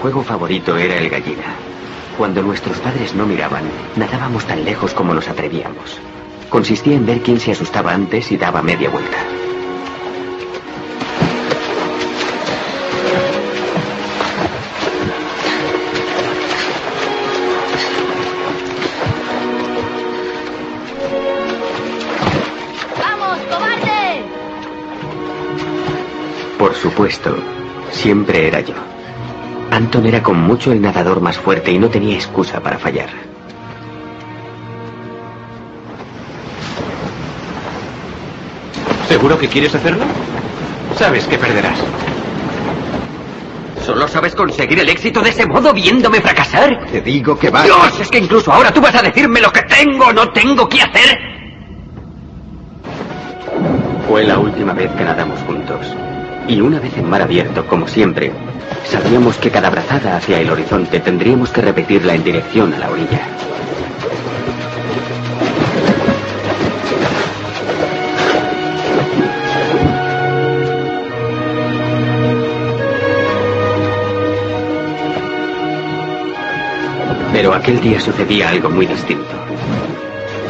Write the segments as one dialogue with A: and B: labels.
A: Juego favorito era el gallina. Cuando nuestros padres no miraban, nadábamos tan lejos como nos atrevíamos. Consistía en ver quién se asustaba antes y daba media vuelta.
B: ¡Vamos, cobarde!
A: Por supuesto, siempre era yo. Anton era con mucho el nadador más fuerte y no tenía excusa para fallar.
C: ¿Seguro que quieres hacerlo? Sabes que perderás.
A: ¿Solo sabes conseguir el éxito de ese modo viéndome fracasar?
C: Te digo que vas.
A: Dios, es que incluso ahora tú vas a decirme lo que tengo o no tengo que hacer. Fue la última vez que nadamos juntos. Y una vez en mar abierto, como siempre, sabíamos que cada brazada hacia el horizonte tendríamos que repetirla en dirección a la orilla. Pero aquel día sucedía algo muy distinto.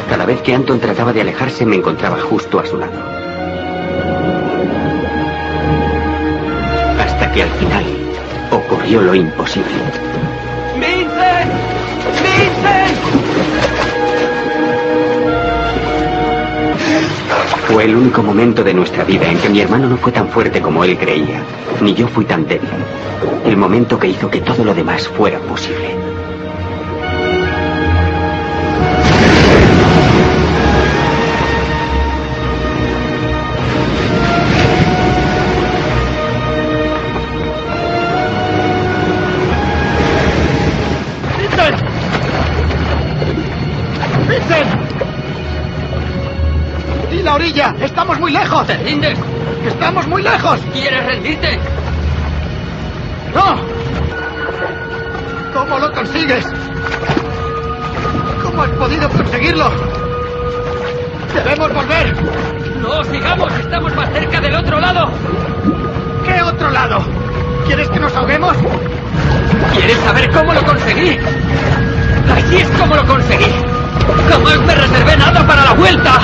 A: Cada vez que Anton trataba de alejarse me encontraba justo a su lado. Hasta que al final ocurrió lo imposible.
C: ¡Vincent! ¡Vincent!
A: Fue el único momento de nuestra vida en que mi hermano no fue tan fuerte como él creía, ni yo fui tan débil. El momento que hizo que todo lo demás fuera posible.
C: ¡Vincent! ¡Y la orilla! ¡Estamos muy lejos!
D: ¿Te rindes?
C: ¡Estamos muy lejos!
D: ¿Quieres rendirte?
C: ¡No! ¿Cómo lo consigues? ¿Cómo has podido conseguirlo? ¡Debemos volver!
D: No, sigamos, estamos más cerca del otro lado.
C: ¿Qué otro lado? ¿Quieres que nos ahoguemos?
D: ¿Quieres saber cómo lo conseguí? Así es como lo conseguí. Jamás me reservé nada para la vuelta.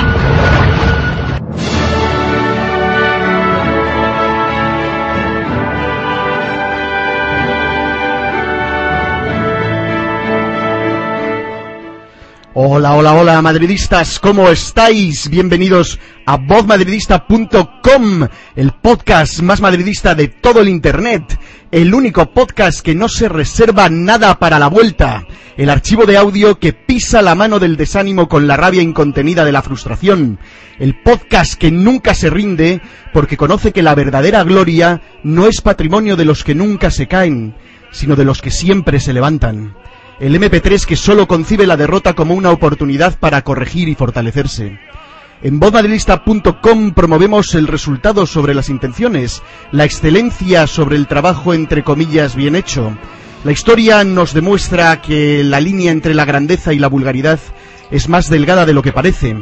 E: Hola, hola, hola, madridistas, ¿cómo estáis? Bienvenidos a vozmadridista.com, el podcast más madridista de todo el Internet, el único podcast que no se reserva nada para la vuelta, el archivo de audio que pisa la mano del desánimo con la rabia incontenida de la frustración, el podcast que nunca se rinde porque conoce que la verdadera gloria no es patrimonio de los que nunca se caen, sino de los que siempre se levantan el MP3 que solo concibe la derrota como una oportunidad para corregir y fortalecerse. En vozmadridista.com promovemos el resultado sobre las intenciones, la excelencia sobre el trabajo entre comillas bien hecho. La historia nos demuestra que la línea entre la grandeza y la vulgaridad es más delgada de lo que parece.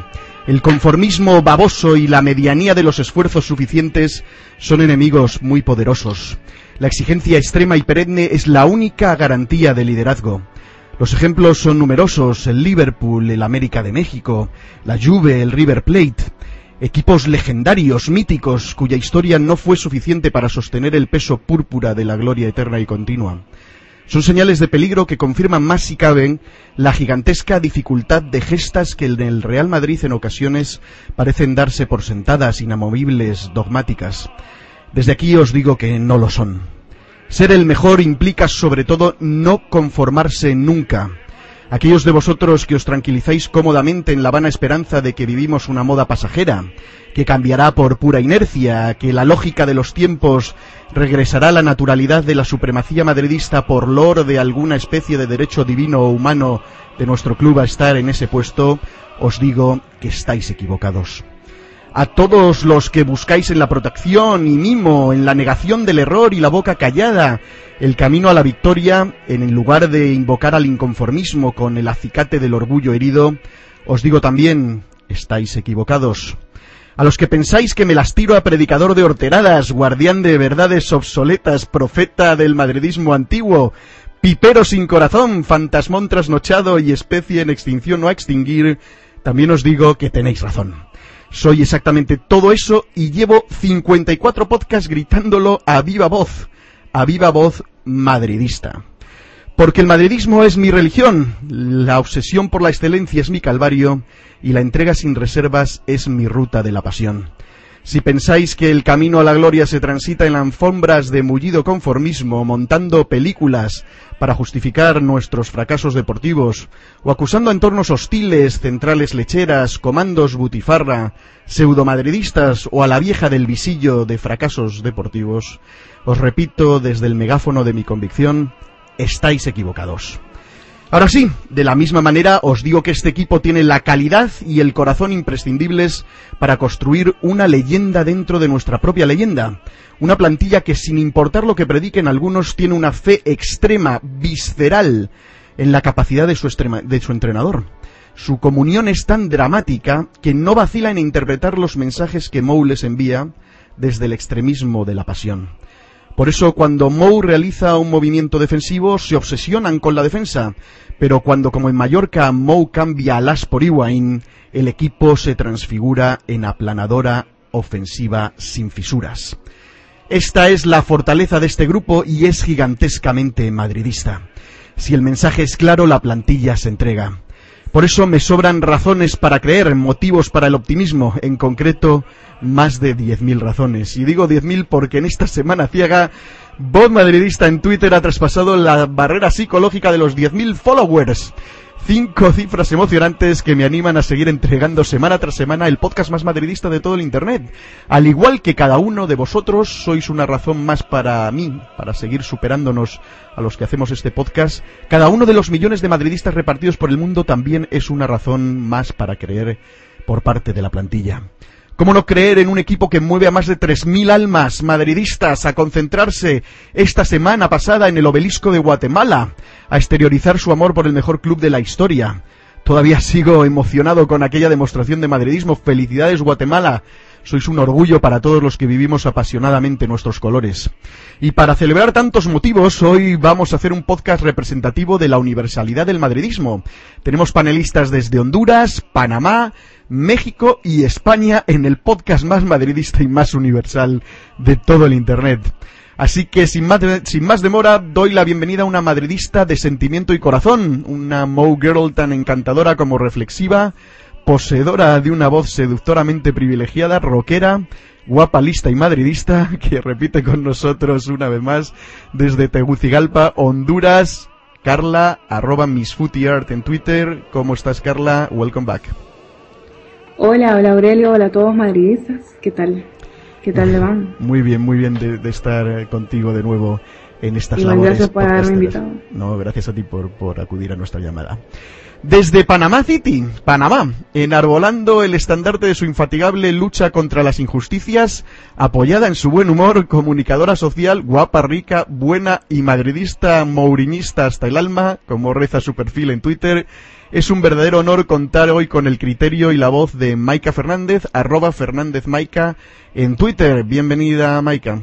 E: El conformismo baboso y la medianía de los esfuerzos suficientes son enemigos muy poderosos. La exigencia extrema y perenne es la única garantía de liderazgo. Los ejemplos son numerosos, el Liverpool, el América de México, la Juve, el River Plate, equipos legendarios, míticos, cuya historia no fue suficiente para sostener el peso púrpura de la gloria eterna y continua. Son señales de peligro que confirman más si caben la gigantesca dificultad de gestas que en el Real Madrid en ocasiones parecen darse por sentadas, inamovibles, dogmáticas. Desde aquí os digo que no lo son. Ser el mejor implica sobre todo no conformarse nunca. Aquellos de vosotros que os tranquilizáis cómodamente en la vana esperanza de que vivimos una moda pasajera, que cambiará por pura inercia, que la lógica de los tiempos regresará a la naturalidad de la supremacía madridista por lor de alguna especie de derecho divino o humano de nuestro club a estar en ese puesto, os digo que estáis equivocados a todos los que buscáis en la protección y mimo, en la negación del error y la boca callada, el camino a la victoria, en lugar de invocar al inconformismo con el acicate del orgullo herido, os digo también, estáis equivocados. A los que pensáis que me las tiro a predicador de horteradas, guardián de verdades obsoletas, profeta del madridismo antiguo, pipero sin corazón, fantasmón trasnochado y especie en extinción o a extinguir, también os digo que tenéis razón. Soy exactamente todo eso y llevo 54 podcasts gritándolo a viva voz, a viva voz madridista. Porque el madridismo es mi religión, la obsesión por la excelencia es mi calvario y la entrega sin reservas es mi ruta de la pasión. Si pensáis que el camino a la gloria se transita en alfombras de mullido conformismo, montando películas para justificar nuestros fracasos deportivos, o acusando entornos hostiles, centrales lecheras, comandos butifarra, pseudomadridistas o a la vieja del visillo de fracasos deportivos, os repito desde el megáfono de mi convicción, estáis equivocados. Ahora sí, de la misma manera os digo que este equipo tiene la calidad y el corazón imprescindibles para construir una leyenda dentro de nuestra propia leyenda. Una plantilla que sin importar lo que prediquen algunos tiene una fe extrema, visceral, en la capacidad de su, de su entrenador. Su comunión es tan dramática que no vacila en interpretar los mensajes que Mou les envía desde el extremismo de la pasión. Por eso cuando Mou realiza un movimiento defensivo se obsesionan con la defensa, pero cuando como en Mallorca Mou cambia a Las por Iwain, el equipo se transfigura en aplanadora ofensiva sin fisuras. Esta es la fortaleza de este grupo y es gigantescamente madridista. Si el mensaje es claro, la plantilla se entrega. Por eso me sobran razones para creer, motivos para el optimismo, en concreto más de 10.000 razones. Y digo 10.000 porque en esta semana ciega, Voz Madridista en Twitter ha traspasado la barrera psicológica de los 10.000 followers. Cinco cifras emocionantes que me animan a seguir entregando semana tras semana el podcast más madridista de todo el Internet. Al igual que cada uno de vosotros, sois una razón más para mí, para seguir superándonos a los que hacemos este podcast. Cada uno de los millones de madridistas repartidos por el mundo también es una razón más para creer por parte de la plantilla. ¿Cómo no creer en un equipo que mueve a más de 3.000 almas madridistas a concentrarse esta semana pasada en el obelisco de Guatemala, a exteriorizar su amor por el mejor club de la historia? Todavía sigo emocionado con aquella demostración de madridismo. Felicidades Guatemala. Sois un orgullo para todos los que vivimos apasionadamente nuestros colores. Y para celebrar tantos motivos, hoy vamos a hacer un podcast representativo de la universalidad del madridismo. Tenemos panelistas desde Honduras, Panamá, México y España en el podcast más madridista y más universal de todo el Internet. Así que sin más, sin más demora doy la bienvenida a una madridista de sentimiento y corazón, una Mo Girl tan encantadora como reflexiva, poseedora de una voz seductoramente privilegiada, rockera, guapa, lista y madridista, que repite con nosotros una vez más desde Tegucigalpa, Honduras, Carla, arroba Miss Art en Twitter. ¿Cómo estás, Carla? Welcome back.
B: Hola, hola Aurelio, hola a todos madridistas, ¿qué tal? ¿Qué tal le van?
E: Muy bien, muy bien de, estar eh, contigo de nuevo en estas
B: y Gracias por haberme invitado.
E: No, gracias a ti por, por acudir a nuestra llamada. Desde Panamá City, Panamá, enarbolando el estandarte de su infatigable lucha contra las injusticias, apoyada en su buen humor, comunicadora social, guapa, rica, buena y madridista, mourinista hasta el alma, como reza su perfil en Twitter, es un verdadero honor contar hoy con el criterio y la voz de Maika Fernández, arroba Fernández Maika, en Twitter. Bienvenida, Maika.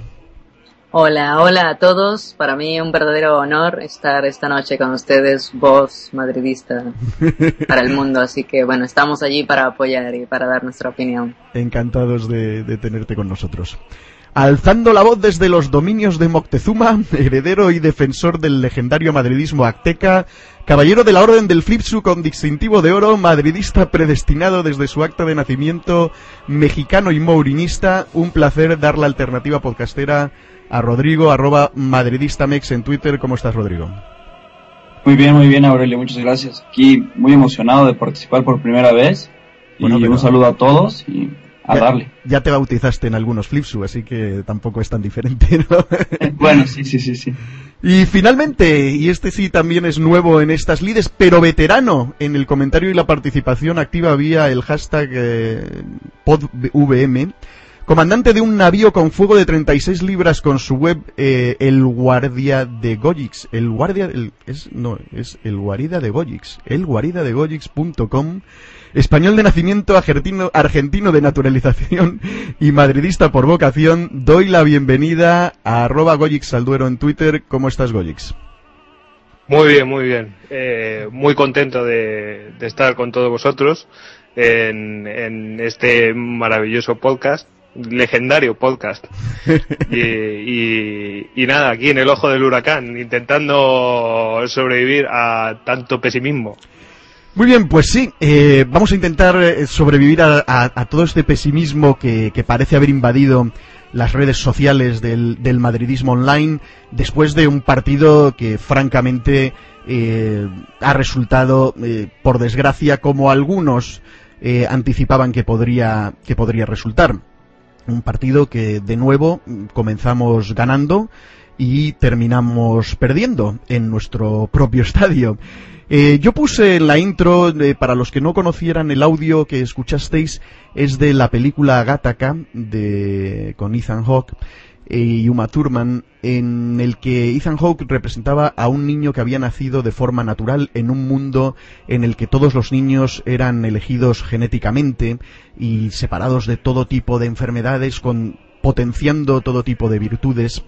F: Hola, hola a todos. Para mí un verdadero honor estar esta noche con ustedes, voz madridista para el mundo. Así que bueno, estamos allí para apoyar y para dar nuestra opinión.
E: Encantados de, tenerte con nosotros. Alzando la voz desde los dominios de Moctezuma, heredero y defensor del legendario madridismo azteca, caballero de la Orden del Flipsu con distintivo de oro, madridista predestinado desde su acta de nacimiento, mexicano y mourinista, un placer dar la alternativa podcastera a Rodrigo, arroba madridistamex en Twitter. ¿Cómo estás, Rodrigo?
G: Muy bien, muy bien, Aurelio, muchas gracias. Aquí muy emocionado de participar por primera vez. y un saludo a todos y a darle.
E: Ya te bautizaste en algunos Flipsu, así que tampoco es tan diferente, ¿no?
G: bueno, sí, sí, sí, sí.
E: Y finalmente, y este sí también es nuevo en estas lides, pero veterano en el comentario y la participación activa vía el hashtag eh, PodVM, comandante de un navío con fuego de 36 libras con su web eh, El Guardia de Gojix. El Guardia, es, no, es El Guarida de Gojix. El Guarida de Español de nacimiento, argentino, argentino de naturalización y madridista por vocación, doy la bienvenida a arroba Goyix Salduero en Twitter. ¿Cómo estás, Goyix?
H: Muy bien, muy bien. Eh, muy contento de, estar con todos vosotros en, este maravilloso podcast, legendario podcast. y, y, nada, aquí en el ojo del huracán, intentando sobrevivir a tanto pesimismo.
E: Muy bien, pues sí, eh, vamos a intentar eh, sobrevivir a, todo este pesimismo que, parece haber invadido las redes sociales del, madridismo online después de un partido que francamente eh, ha resultado, por desgracia, como algunos anticipaban que podría, que podría resultar. Un partido que de nuevo comenzamos ganando y terminamos perdiendo en nuestro propio estadio. Eh, yo puse en la intro, para los que no conocieran el audio que escuchasteis, es de la película Gattaca de, con Ethan Hawke y Uma Thurman, en el que Ethan Hawke representaba a un niño que había nacido de forma natural en un mundo en el que todos los niños eran elegidos genéticamente y separados de todo tipo de enfermedades, con, potenciando todo tipo de virtudes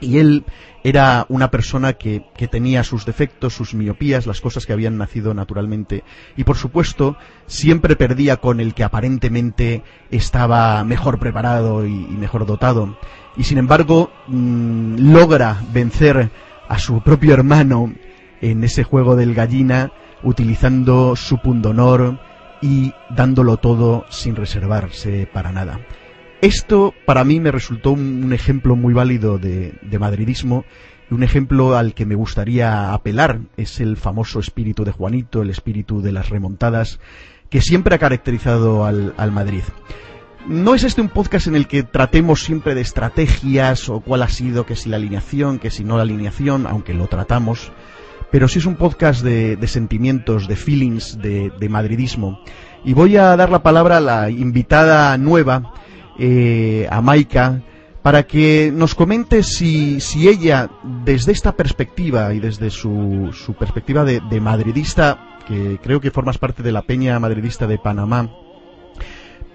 E: y él era una persona que, tenía sus defectos, sus miopías, las cosas que habían nacido naturalmente. Y por supuesto, siempre perdía con el que aparentemente estaba mejor preparado y, mejor dotado. Y sin embargo, mm, logra vencer a su propio hermano en ese juego del gallina, utilizando su pundonor y dándolo todo sin reservarse para nada. Esto para mí me resultó un, ejemplo muy válido de, madridismo y un ejemplo al que me gustaría apelar es el famoso espíritu de Juanito, el espíritu de las remontadas, que siempre ha caracterizado al, Madrid. No es este un podcast en el que tratemos siempre de estrategias o cuál ha sido, que si la alineación, que si no la alineación, aunque lo tratamos, pero sí es un podcast de, sentimientos, de feelings, de, de madridismo. Y voy a dar la palabra a la invitada nueva, eh, a Maika para que nos comente si, si, ella, desde esta perspectiva y desde su, su perspectiva de, madridista, que creo que formas parte de la peña madridista de Panamá,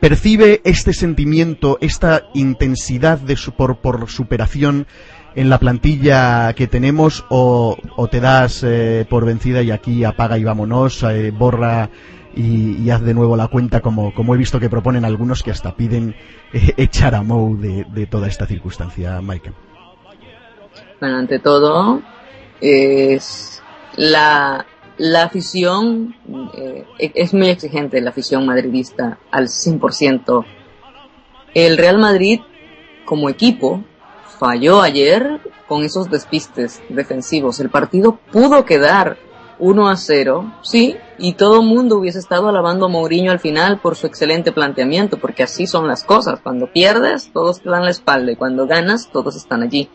E: percibe este sentimiento, esta intensidad de su, por, por superación en la plantilla que tenemos o, o te das eh, por vencida y aquí apaga y vámonos, eh, borra y, haz de nuevo la cuenta como, como he visto que proponen algunos que hasta piden eh, echar a Mou de, toda esta circunstancia, Mike.
F: Bueno, ante todo, es la, la afición eh, es muy exigente, la afición madridista al 100%. El Real Madrid, como equipo, falló ayer con esos despistes defensivos. El partido pudo quedar 1 a 0, sí, y todo el mundo hubiese estado alabando a Mourinho al final por su excelente planteamiento, porque así son las cosas. Cuando pierdes, todos te dan la espalda, y cuando ganas, todos están allí.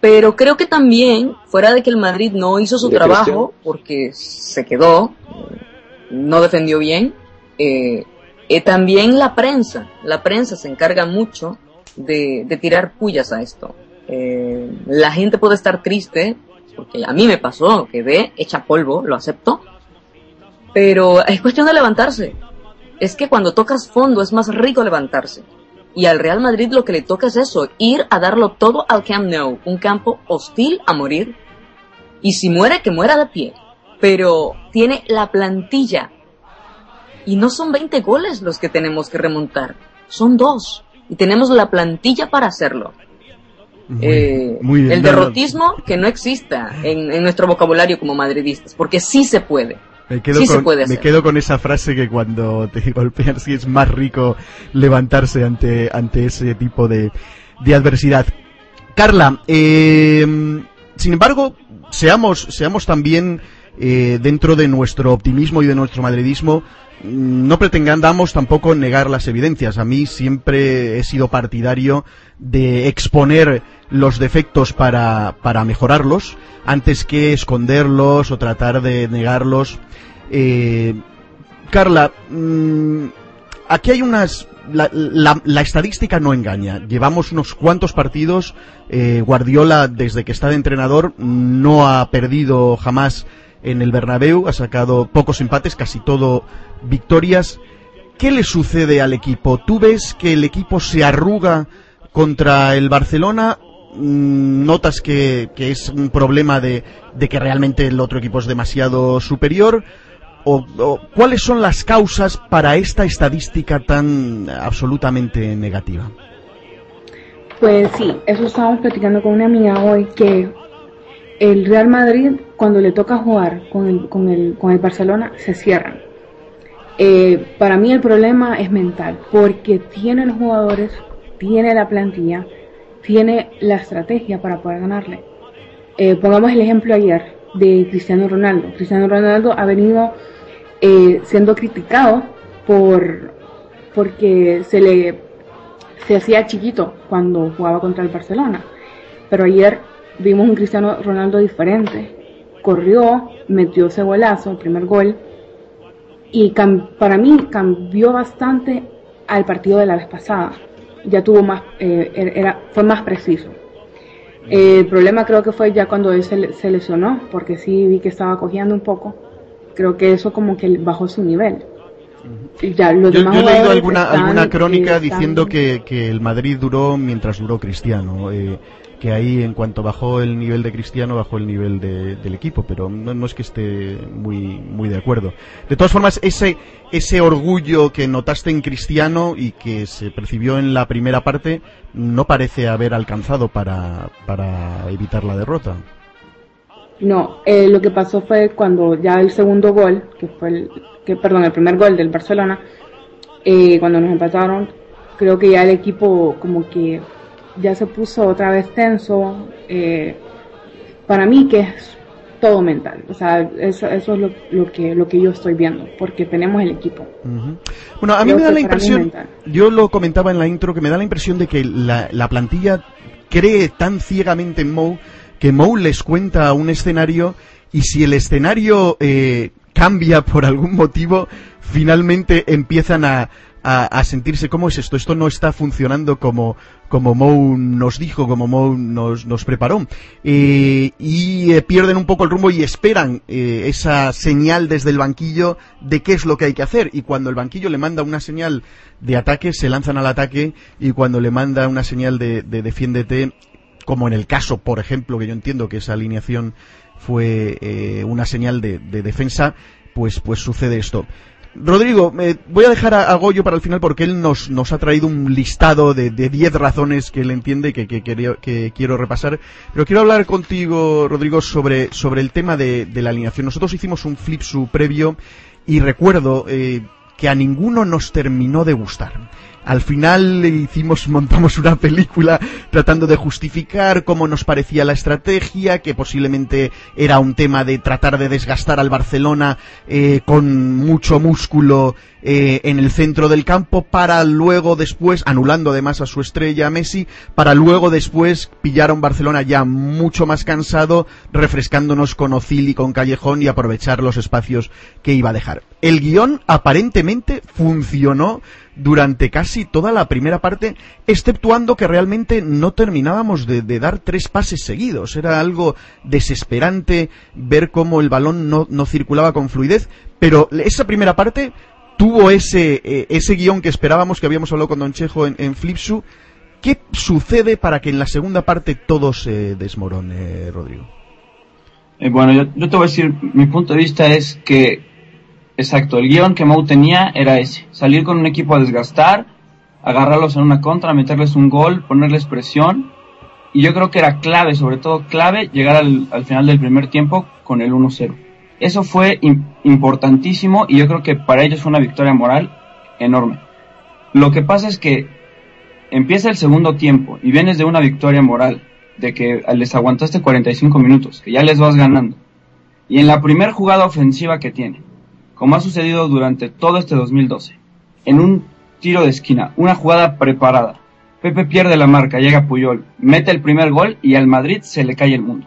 F: Pero creo que también, fuera de que el Madrid no hizo su trabajo, porque se quedó, no defendió bien, eh, eh, también la prensa, la prensa se encarga mucho de, tirar pullas a esto. Eh, la gente puede estar triste porque a mí me pasó, quedé hecha polvo, lo acepto, pero es cuestión de levantarse. Es que cuando tocas fondo es más rico levantarse. Y al Real Madrid lo que le toca es eso, ir a darlo todo al Camp Nou, un campo hostil a morir. Y si muere, que muera de pie. Pero tiene la plantilla. Y no son 20 goles los que tenemos que remontar, son dos. Y tenemos la plantilla para hacerlo. Eh, el derrotismo que no exista en, nuestro vocabulario como madridistas, porque sí se puede.
E: Me quedo, con, me quedo con esa frase que cuando te golpean sí es más rico levantarse ante, ante ese tipo de, de adversidad. Carla, eh, sin embargo, seamos, seamos también eh, dentro de nuestro optimismo y de nuestro madridismo, no pretendamos tampoco negar las evidencias. A mí siempre he sido partidario de exponer los defectos para, para mejorarlos antes que esconderlos o tratar de negarlos. Eh, Carla, mm, aquí hay unas... La, estadística no engaña. Llevamos unos cuantos partidos. Eh, Guardiola, desde que está de entrenador, no ha perdido jamás en el Bernabéu, ha sacado pocos empates, casi todo victorias. ¿Qué le sucede al equipo? ¿Tú ves que el equipo se arruga contra el Barcelona? Mm, ¿Notas que, es un problema de, que realmente el otro equipo es demasiado superior? O, cuáles son las causas para esta estadística tan absolutamente negativa?
B: Pues sí, eso estábamos platicando con una amiga hoy, que el Real Madrid, cuando le toca jugar con el, con el, con el Barcelona, se cierran. Eh, para mí el problema es mental, porque tiene los jugadores, tiene la plantilla, tiene la estrategia para poder ganarle. Eh, pongamos el ejemplo ayer de Cristiano Ronaldo. Cristiano Ronaldo ha venido eh, siendo criticado por porque se le se hacía chiquito cuando jugaba contra el Barcelona. Pero ayer vimos un Cristiano Ronaldo diferente. Corrió, metió ese golazo, el primer gol, y para mí cambió bastante al partido de la vez pasada. Ya tuvo más, eh, er-, era, fue más preciso. el problema creo que fue ya cuando él se, lesionó, porque sí vi que estaba cogiendo un poco. Creo que eso como que bajó su nivel.
E: Ya, yo, he leído alguna, alguna crónica diciendo que, que, el Madrid duró mientras duró Cristiano. Eh, que ahí en cuanto bajó el nivel de Cristiano bajó el nivel del equipo, pero no, es que esté muy muy de acuerdo. De todas formas, ese ese orgullo que notaste en Cristiano y que se percibió en la primera parte no parece haber alcanzado para, para evitar la derrota.
B: No, eh, lo que pasó fue cuando ya el segundo gol, que fue el, que perdón, el primer gol del Barcelona, eh, cuando nos empataron, creo que ya el equipo como que ya se puso otra vez tenso. Eh, para mí que es todo mental. O sea, eso, eso es lo, que, lo que yo estoy viendo, porque tenemos el equipo.
E: Bueno, a mí me da la impresión, yo lo comentaba en la intro, que me da la impresión de que la, la plantilla cree tan ciegamente en Mou que Mou les cuenta un escenario y si el escenario eh, cambia por algún motivo, finalmente empiezan a, a, sentirse, ¿cómo es esto? Esto no está funcionando como, como Mou nos dijo, como Mou nos, nos preparó. Eh, y eh, pierden un poco el rumbo y esperan eh, esa señal desde el banquillo de qué es lo que hay que hacer. Y cuando el banquillo le manda una señal de ataque, se lanzan al ataque. Y cuando le manda una señal de, de defiéndete, como en el caso, por ejemplo, que yo entiendo que esa alineación fue una señal de, de defensa, pues, pues sucede esto. Rodrigo, voy a dejar a, Goyo para el final porque él nos, nos ha traído un listado de 10 razones que él entiende que, que, quiero repasar. Pero quiero hablar contigo, Rodrigo, sobre, el tema de, de la alineación. Nosotros hicimos un flip su previo y recuerdo eh, que a ninguno nos terminó de gustar. Al final hicimos, montamos una película tratando de justificar cómo nos parecía la estrategia, que posiblemente era un tema de tratar de desgastar al Barcelona eh, con mucho músculo eh, en el centro del campo para luego después, anulando además a su estrella Messi, para luego después pillar a un Barcelona ya mucho más cansado, refrescándonos con Ozil y con Callejón y aprovechar los espacios que iba a dejar. El guion aparentemente funcionó durante casi toda la primera parte, exceptuando que realmente no terminábamos de, dar tres pases seguidos. Era algo desesperante ver cómo el balón no, circulaba con fluidez, pero esa primera parte tuvo ese, eh, ese guion que esperábamos, que habíamos hablado con Don Chejo en, Flipsu. ¿Qué sucede para que en la segunda parte todo se desmorone, Rodrigo?
G: Eh, bueno, yo, yo, te voy a decir, mi punto de vista es que Exacto, el guion que Mou tenía era ese, salir con un equipo a desgastar, agarrarlos en una contra, meterles un gol, ponerles presión, y yo creo que era clave, sobre todo clave, llegar al, final del primer tiempo con el 1-0. Eso fue importantísimo y yo creo que para ellos fue una victoria moral enorme. Lo que pasa es que empieza el segundo tiempo y vienes de una victoria moral, de que les aguantaste 45 minutos, que ya les vas ganando. Y en la primera jugada ofensiva que tiene, como ha sucedido durante todo este 2012. En un tiro de esquina, una jugada preparada. Pepe pierde la marca, llega Puyol, mete el primer gol y al Madrid se le cae el mundo.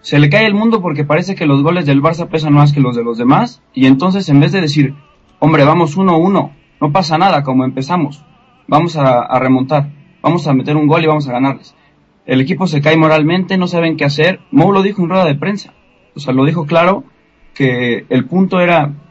G: Se le cae el mundo porque parece que los goles del Barça pesan más que los de los demás y entonces en vez de decir, hombre, vamos 1-1, no pasa nada como empezamos, vamos a, a remontar, vamos a meter un gol y vamos a ganarles. El equipo se cae moralmente, no saben qué hacer. Mou lo dijo en rueda de prensa, o sea, lo dijo claro que el punto era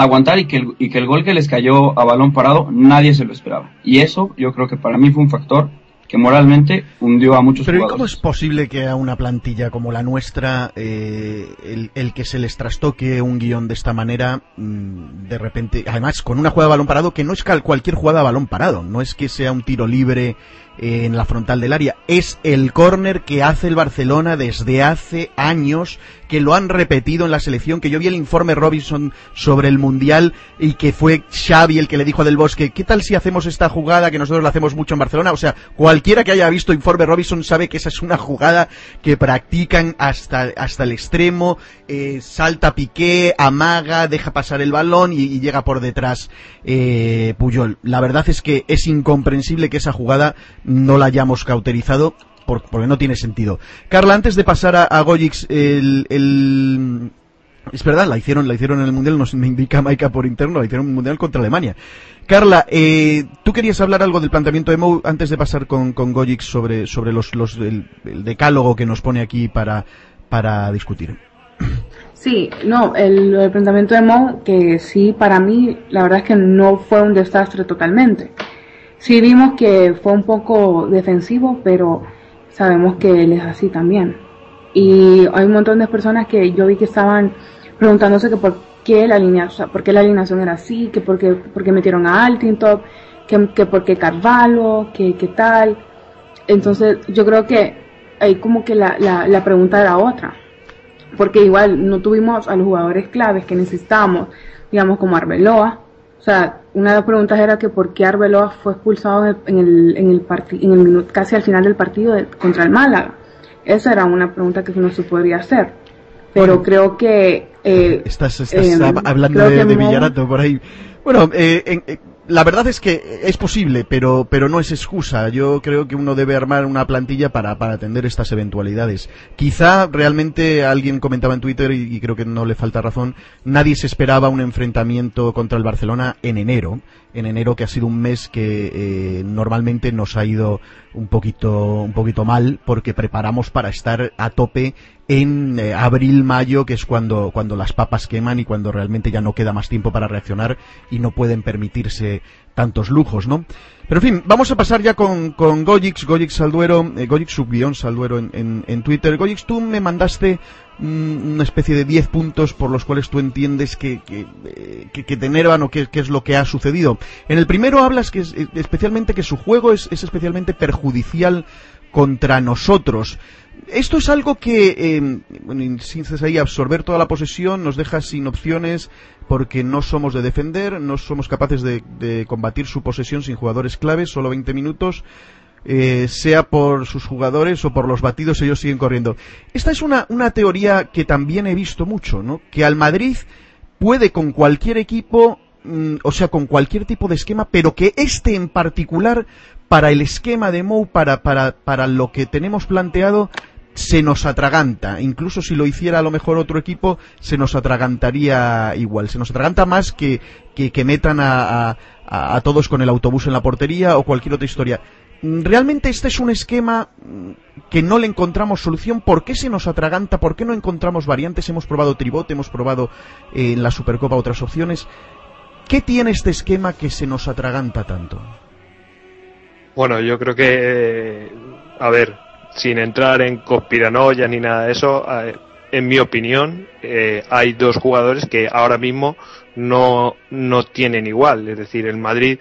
G: aguantar y que, el, y que el gol que les cayó a balón parado nadie se lo esperaba. Y eso yo creo que para mí fue un factor que moralmente hundió a muchos
E: Pero
G: jugadores.
E: ¿cómo es posible que a una plantilla como la nuestra, eh, el, el, que se les trastoque un guion de esta manera, mmm, de repente, además con una jugada de balón parado que no es cualquier jugada de balón parado, no es que sea un tiro libre en la frontal del área, es el córner que hace el Barcelona desde hace años, que lo han repetido en la selección, que yo vi el informe Robinson sobre el Mundial y que fue Xavi el que le dijo a Del Bosque, ¿qué tal si hacemos esta jugada que nosotros la hacemos mucho en Barcelona? O sea, cualquiera que haya visto informe Robinson sabe que esa es una jugada que practican hasta, hasta el extremo, eh, salta Piqué, amaga, deja pasar el balón y, y llega por detrás eh, Puyol. La verdad es que es incomprensible que esa jugada no la hayamos cauterizado por, porque no tiene sentido. Carla, antes de pasar a, a Gojix, el, el, es verdad, la hicieron, la hicieron en el Mundial, nos me indica Maika por interno, la hicieron en el Mundial contra Alemania. Carla, eh, tú querías hablar algo del planteamiento de Mou antes de pasar con, con sobre, sobre los, los, el, el, decálogo que nos pone aquí para, para discutir.
B: Sí, no, el, el planteamiento de Mou, que sí, para mí, la verdad es que no fue un desastre totalmente. Sí vimos que fue un poco defensivo, pero sabemos que él es así también. Y hay un montón de personas que yo vi que estaban preguntándose que por qué la alineación, por qué la alineación era así, que por qué, por qué metieron a Altintop, que, que por qué Carvalho, que, que tal. Entonces yo creo que ahí como que la, la, la pregunta era otra. Porque igual no tuvimos a los jugadores claves que necesitábamos, digamos como Arbeloa. O sea, una de las preguntas era que por qué Arbeloa fue expulsado en el, en el, en el, en el minuto, casi al final del partido de, contra el Málaga. Esa era una pregunta que no se podría hacer. Pero creo que... Eh,
E: estás estás eh, hablando de, de Villarato por ahí. Bueno, eh, en, eh, la verdad es que es posible, pero, pero no es excusa. Yo creo que uno debe armar una plantilla para, para atender estas eventualidades. Quizá realmente alguien comentaba en Twitter, y, y creo que no le falta razón, nadie se esperaba un enfrentamiento contra el Barcelona en enero. En enero que ha sido un mes que eh, normalmente nos ha ido un poquito, un poquito mal porque preparamos para estar a tope en eh, abril, mayo, que es cuando, cuando las papas queman y cuando realmente ya no queda más tiempo para reaccionar y no pueden permitirse tantos lujos, ¿no? Pero en fin, vamos a pasar ya con, con Gojix, Gojix Salduero, eh, Gojix subguión Salduero en, en, en, Twitter. Gojix, tú me mandaste una especie de 10 puntos por los cuales tú entiendes que, que, que, que te enervan o qué es lo que ha sucedido. En el primero hablas que es, especialmente que su juego es, es especialmente perjudicial contra nosotros. Esto es algo que, eh, bueno, ahí, absorber toda la posesión nos deja sin opciones porque no somos de defender, no somos capaces de, de combatir su posesión sin jugadores claves, solo 20 minutos, eh, sea por sus jugadores o por los batidos, ellos siguen corriendo. Esta es una, una teoría que también he visto mucho, ¿no? Que al Madrid puede con cualquier equipo mm, o sea, con cualquier tipo de esquema, pero que este en particular, para el esquema de Mou, para, para, para lo que tenemos planteado, se nos atraganta. Incluso si lo hiciera a lo mejor otro equipo, se nos atragantaría igual. Se nos atraganta más que, que, metan a, a, todos con el autobús en la portería o cualquier otra historia. Realmente este es un esquema que no le encontramos solución. ¿Por qué se nos atraganta? ¿Por qué no encontramos variantes? Hemos probado tribote, hemos probado eh, en la Supercopa otras opciones. ¿Qué tiene este esquema que se nos atraganta tanto?
H: Bueno, yo creo que, a ver, sin entrar en conspiranoia ni nada de eso, en mi opinión, eh, hay dos jugadores que ahora mismo no, no tienen igual. Es decir, el Madrid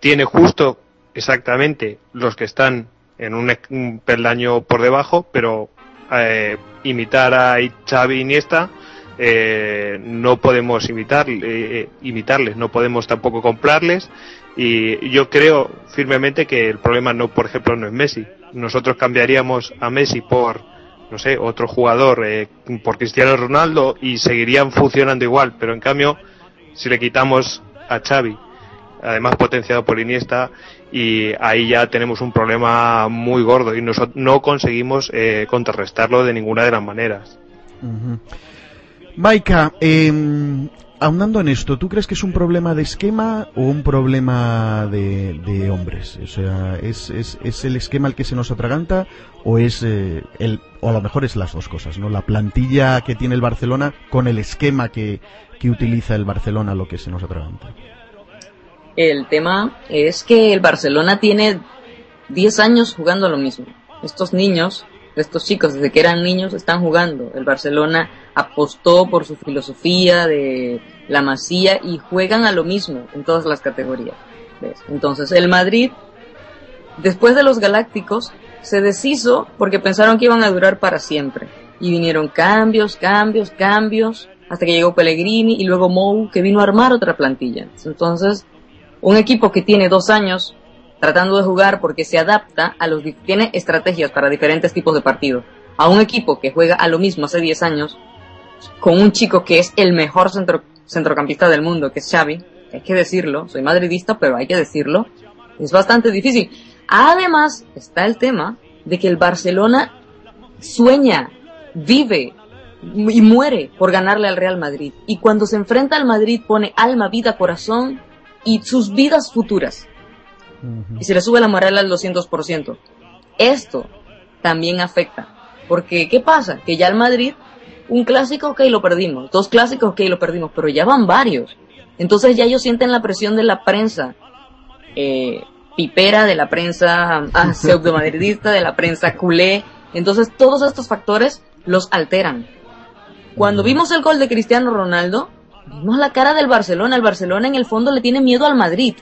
H: tiene justo exactamente los que están en un, un peldaño por debajo, pero eh, imitar a Xavi Iniesta eh, no podemos imitar, eh, imitarles, no podemos tampoco comprarles y yo creo firmemente que el problema no, por ejemplo, no es Messi. Nosotros cambiaríamos a Messi por, no sé, otro jugador, eh, por Cristiano Ronaldo y seguirían funcionando igual, pero en cambio, si le quitamos a Xavi, además potenciado por Iniesta, y ahí ya tenemos un problema muy gordo y no conseguimos eh, contrarrestarlo de ninguna de las maneras.
E: Uh -huh. Maika, eh, ahondando en esto, ¿tú crees que es un problema de esquema o un problema de, hombres? O sea, ¿es, ¿es, el esquema el que se nos atraganta o es eh, el, o a lo mejor es las dos cosas, ¿no? La plantilla que tiene el Barcelona con el esquema que, que utiliza el Barcelona lo que se nos atraganta.
F: El tema es que el Barcelona tiene 10 años jugando lo mismo. Estos niños, estos chicos desde que eran niños están jugando. El Barcelona apostó por su filosofía de la masía y juegan a lo mismo en todas las categorías. Entonces el Madrid, después de los Galácticos, se deshizo porque pensaron que iban a durar para siempre. Y vinieron cambios, cambios, cambios, hasta que llegó Pellegrini y luego Mou, que vino a armar otra plantilla. Entonces, un equipo que tiene dos años tratando de jugar porque se adapta a los tiene estrategias para diferentes tipos de partidos. A un equipo que juega a lo mismo hace 10 años, con un chico que es el mejor centro, centrocampista del mundo, que es Xavi, hay que decirlo, soy madridista, pero hay que decirlo, es bastante difícil. Además, está el tema de que el Barcelona sueña, vive y muere por ganarle al Real Madrid. Y cuando se enfrenta al Madrid pone alma, vida, corazón y sus vidas futuras y se le sube la moral al 200%. Esto también afecta. Porque, ¿qué pasa? Que ya el Madrid, un clásico, ok, lo perdimos. Dos clásicos, ok, lo perdimos. Pero ya van varios. Entonces ya ellos sienten la presión de la prensa. Eh, pipera, de la prensa ah, pseudo-madridista, de la prensa culé. Entonces todos estos factores los alteran. Cuando vimos el gol de Cristiano Ronaldo, vimos la cara del Barcelona. El Barcelona en el fondo le tiene miedo al Madrid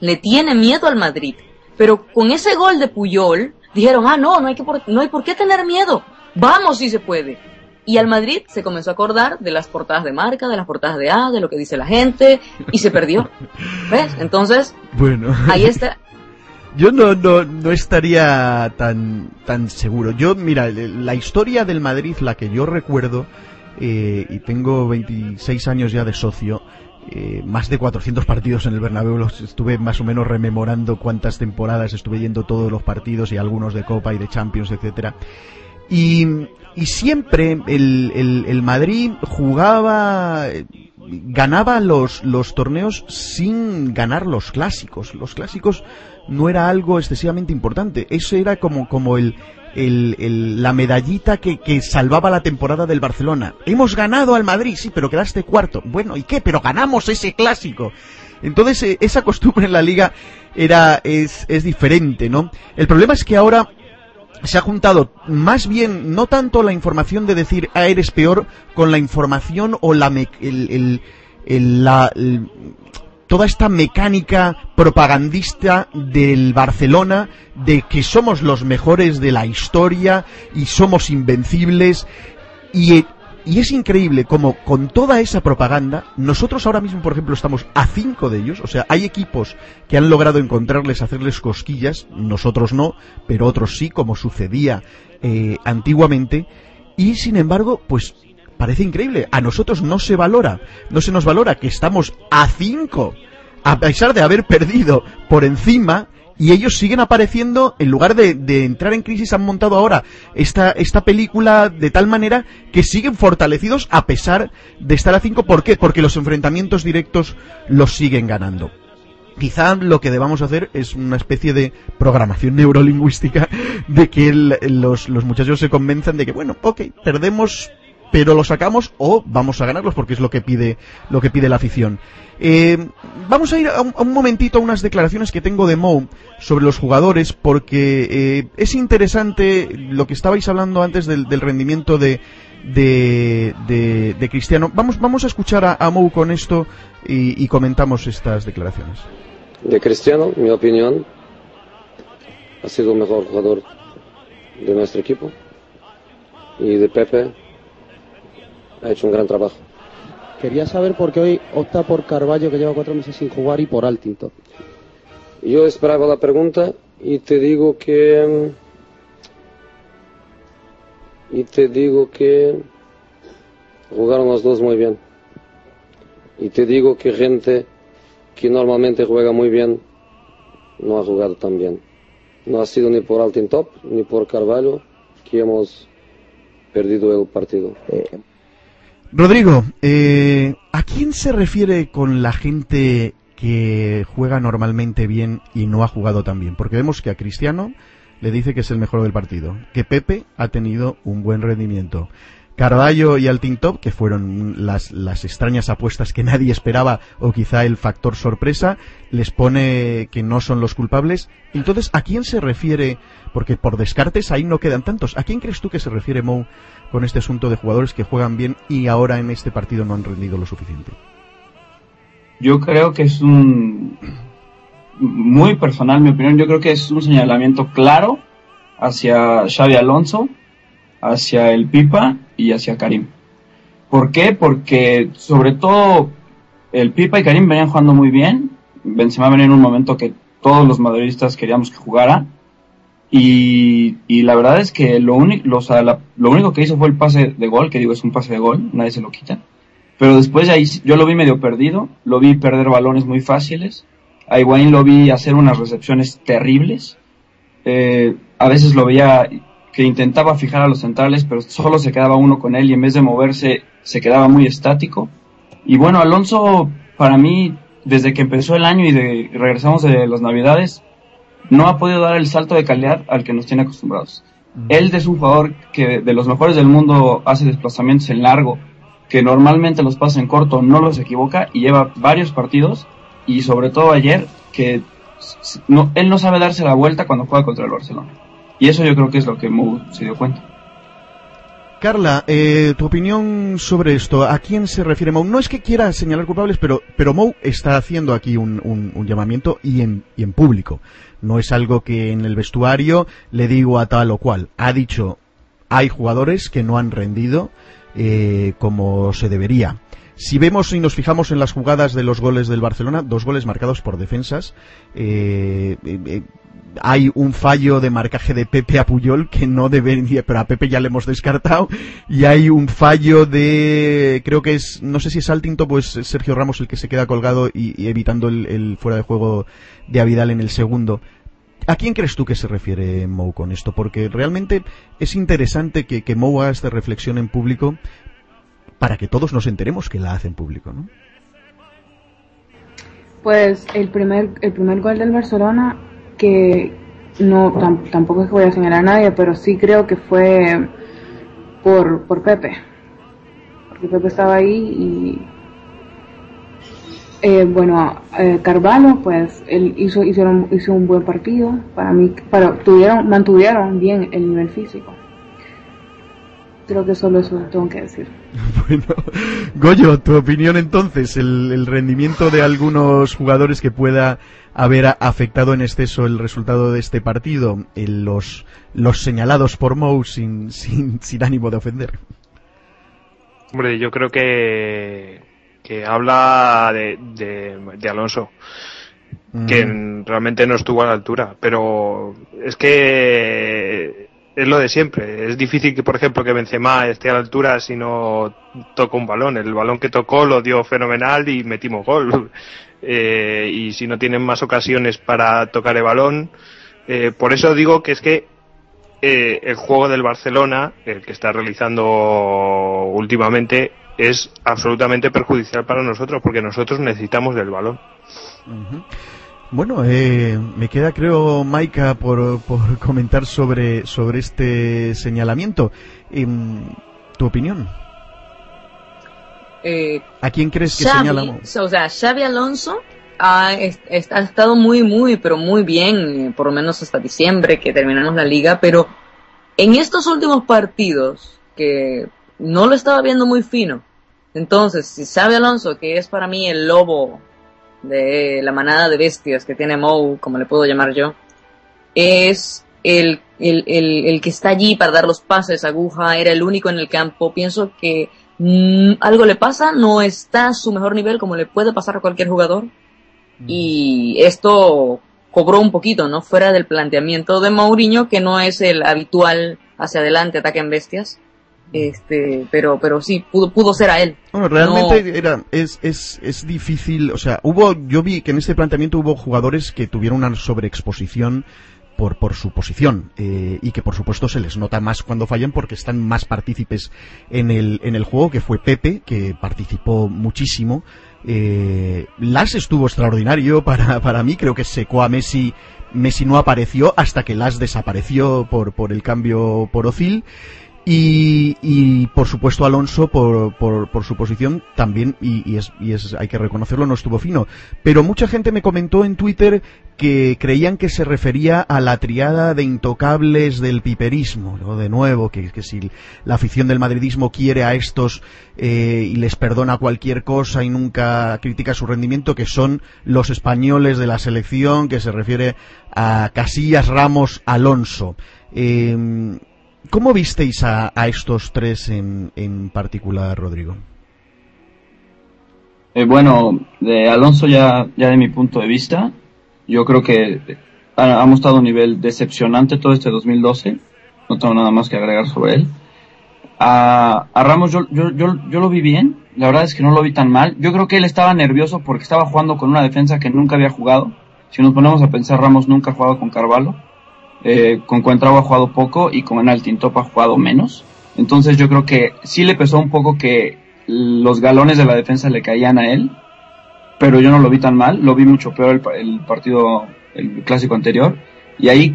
F: le tiene miedo al Madrid. Pero con ese gol de Puyol, dijeron, ah, no, no hay, que no hay por qué tener miedo. Vamos si se puede. Y al Madrid se comenzó a acordar de las portadas de marca, de las portadas de A, de lo que dice la gente, y se perdió. ¿Ves? Entonces,
E: bueno.
F: ahí está.
E: Yo no, no, no estaría tan, tan seguro. Yo, mira, la historia del Madrid, la que yo recuerdo, eh, y tengo 26 años ya de socio, eh, más de 400 partidos en el Bernabéu, estuve más o menos rememorando cuántas temporadas estuve yendo todos los partidos y algunos de Copa y de Champions, etcétera. Y, siempre el, Madrid jugaba, ganaba los, los torneos sin ganar los clásicos. Los clásicos no era algo excesivamente importante. Eso era como, como el, el, la medallita que, que, salvaba la temporada del Barcelona. Hemos ganado al Madrid, sí, pero quedaste cuarto. Bueno, ¿y qué? Pero ganamos ese clásico. Entonces, eh, esa costumbre en la liga era, es, es diferente, ¿no? El problema es que ahora se ha juntado más bien, no tanto la información de decir, ah, eres peor, con la información o la, el, el, la, toda esta mecánica propagandista del Barcelona de que somos los mejores de la historia y somos invencibles y, y es increíble como con toda esa propaganda nosotros ahora mismo por ejemplo estamos a cinco de ellos o sea hay equipos que han logrado encontrarles hacerles cosquillas nosotros no pero otros sí como sucedía eh, antiguamente y sin embargo pues parece increíble. A nosotros no se valora, no se nos valora que estamos a 5, a pesar de haber perdido por encima, y ellos siguen apareciendo, en lugar de, entrar en crisis, han montado ahora esta, esta película de tal manera que siguen fortalecidos a pesar de estar a 5. ¿Por qué? Porque los enfrentamientos directos los siguen ganando. Quizá lo que debamos hacer es una especie de programación neurolingüística de que los, los muchachos se convenzan de que, bueno, ok, perdemos pero lo sacamos o vamos a ganarlos porque es lo que pide lo que pide la afición. Eh, vamos a ir a un, momentito a unas declaraciones que tengo de Mou sobre los jugadores porque eh, es interesante lo que estabais hablando antes del, rendimiento de, de, Cristiano. Vamos, vamos a escuchar a, a Mou con esto y, y comentamos estas declaraciones.
I: De Cristiano, mi opinión, ha sido el mejor jugador de nuestro equipo. Y de Pepe, ha hecho un gran trabajo.
J: Quería saber por qué hoy opta por Carballo, que lleva cuatro meses sin jugar, y por Altinto.
I: Yo esperaba la pregunta y te digo que. Y te digo que. Jugaron los dos muy bien. Y te digo que gente que normalmente juega muy bien no ha jugado tan bien. No ha sido ni por Altintop ni por Carvalho que hemos perdido el partido. Eh,
E: Rodrigo, eh, ¿a quién se refiere con la gente que juega normalmente bien y no ha jugado tan bien? Porque vemos que a Cristiano le dice que es el mejor del partido, que Pepe ha tenido un buen rendimiento. Carballo y Altintop, que fueron las, las extrañas apuestas que nadie esperaba, o quizá el factor sorpresa, les pone que no son los culpables. Entonces, ¿a quién se refiere? Porque por descartes ahí no quedan tantos. ¿A quién crees tú que se refiere Mou con este asunto de jugadores que juegan bien y ahora en este partido no han rendido lo suficiente?
G: Yo creo que es un muy personal mi opinión, yo creo que es un señalamiento claro hacia Xavi Alonso, hacia el Pipa y hacia Karim. ¿Por qué? Porque sobre todo el Pipa y Karim venían jugando muy bien. Benzema venía en un momento que todos los madridistas queríamos que jugara. Y, la verdad es que lo único que hizo fue el pase de gol, que digo es un pase de gol, nadie se lo quita. Pero después de ahí yo lo vi medio perdido, lo vi perder balones muy fáciles. A Higuaín lo vi hacer unas recepciones terribles. Eh, a veces lo veía que intentaba fijar a los centrales, pero solo se quedaba uno con él y en vez de moverse se quedaba muy estático. Y bueno, Alonso, para mí, desde que empezó el año y de, regresamos de las Navidades, no ha podido dar el salto de calidad al que nos tiene acostumbrados. Él es un jugador que de los mejores del mundo hace desplazamientos en largo, que normalmente los pasa en corto, no los equivoca y lleva varios partidos y sobre todo ayer que no, él no sabe darse la vuelta cuando juega contra el Barcelona. Y eso yo creo que es lo que Mou se dio cuenta.
E: Carla, eh, tu opinión sobre esto. ¿A quién se refiere Mou? No es que quiera señalar culpables, pero, pero Mou está haciendo aquí un, un, llamamiento y en, y en público. No es algo que en el vestuario le digo a tal o cual. Ha dicho, hay jugadores que no han rendido eh, como se debería. Si vemos y nos fijamos en las jugadas de los goles del Barcelona, dos goles marcados por defensas, eh, eh, hay un fallo de marcaje de Pepe a Puyol que no debería, pero a Pepe ya le hemos descartado, y hay un fallo de, creo que es, no sé si es Altinto, pues Sergio Ramos el que se queda colgado y, evitando el, fuera de juego de Avidal en el segundo. ¿A quién crees tú que se refiere Mou con esto? Porque realmente es interesante que, que Mou haga esta reflexión en público para que todos nos enteremos que la hace en público, ¿no?
B: Pues el primer, el primer gol del Barcelona que no tampoco es que voy a señalar a nadie, pero sí creo que fue por, por Pepe. Porque Pepe estaba ahí y eh, bueno, eh, Carvalho, pues él hizo, hicieron, hizo un buen partido. Para mí, para, tuvieron, mantuvieron bien el nivel físico. Creo que solo eso tengo que decir.
E: Bueno, Goyo, tu opinión entonces, el, el rendimiento de algunos jugadores que pueda haber afectado en exceso el resultado de este partido, en los, los señalados por Mou sin, sin, sin ánimo de ofender.
H: Hombre, yo creo que, que habla de, de, Alonso, que mm. realmente no estuvo a la altura, pero es que es lo de siempre. Es difícil que, por ejemplo, que Benzema esté a la altura si no toca un balón. El balón que tocó lo dio fenomenal y metimos gol. Eh, y si no tienen más ocasiones para tocar el balón, eh, por eso digo que es que eh, el juego del Barcelona, el que está realizando últimamente, es absolutamente perjudicial para nosotros porque nosotros necesitamos del balón.
E: Bueno, eh, me queda, creo, Maika, por, por comentar sobre, sobre este señalamiento. Em, ¿Tu opinión?
F: Eh,
E: ¿A quién crees que señalamos?
F: O sea, Xavi Alonso ha, estado muy, muy, pero muy bien, por lo menos hasta diciembre que terminamos la liga, pero en estos últimos partidos, que no lo estaba viendo muy fino, entonces, si Xavi Alonso, que es para mí el lobo de la manada de bestias que tiene Mou, como le puedo llamar yo, es el, el, el, que está allí para dar los pases, aguja, era el único en el campo. Pienso que mm, algo le pasa, no está a su mejor nivel como le puede pasar a cualquier jugador. Y esto cobró un poquito, ¿no? Fuera del planteamiento de Mourinho, que no es el habitual hacia adelante ataque en bestias. Este pero pero sí pudo pudo ser a él.
E: Bueno, realmente era es, es, es difícil o sea hubo yo vi que en este planteamiento hubo jugadores que tuvieron una sobreexposición por, por su posición eh, y que por supuesto se les nota más cuando fallan porque están más partícipes en el, en el juego, que fue Pepe, que participó muchísimo. Eh, Las estuvo extraordinario para, para mí, creo que secó a Messi Messi no apareció hasta que Las desapareció por, por el cambio por Ozil. Y, y, por supuesto Alonso por, por, por su posición también y, y, es, y es hay que reconocerlo no estuvo fino. Pero mucha gente me comentó en Twitter que creían que se refería a la triada de intocables del piperismo de nuevo que, que si la afición del madridismo quiere a estos eh, y les perdona cualquier cosa y nunca critica su rendimiento que son los españoles de la selección que se refiere a Casillas Ramos Alonso. Eh, ¿Cómo visteis a, a estos tres en, en, particular, Rodrigo?
G: Eh, bueno, de Alonso ya, ya de mi punto de vista, yo creo que ha, mostrado un nivel decepcionante todo este 2012. No tengo nada más que agregar sobre él. A, a Ramos yo, yo, yo, yo lo vi bien, la verdad es que no lo vi tan mal. Yo creo que él estaba nervioso porque estaba jugando con una defensa que nunca había jugado. Si nos ponemos a pensar, Ramos nunca ha jugado con Carvalho eh, con Cuentrao ha jugado poco y con Altintop ha jugado menos. Entonces yo creo que sí le pesó un poco que los galones de la defensa le caían a él, pero yo no lo vi tan mal, lo vi mucho peor el, el partido, el clásico anterior. Y ahí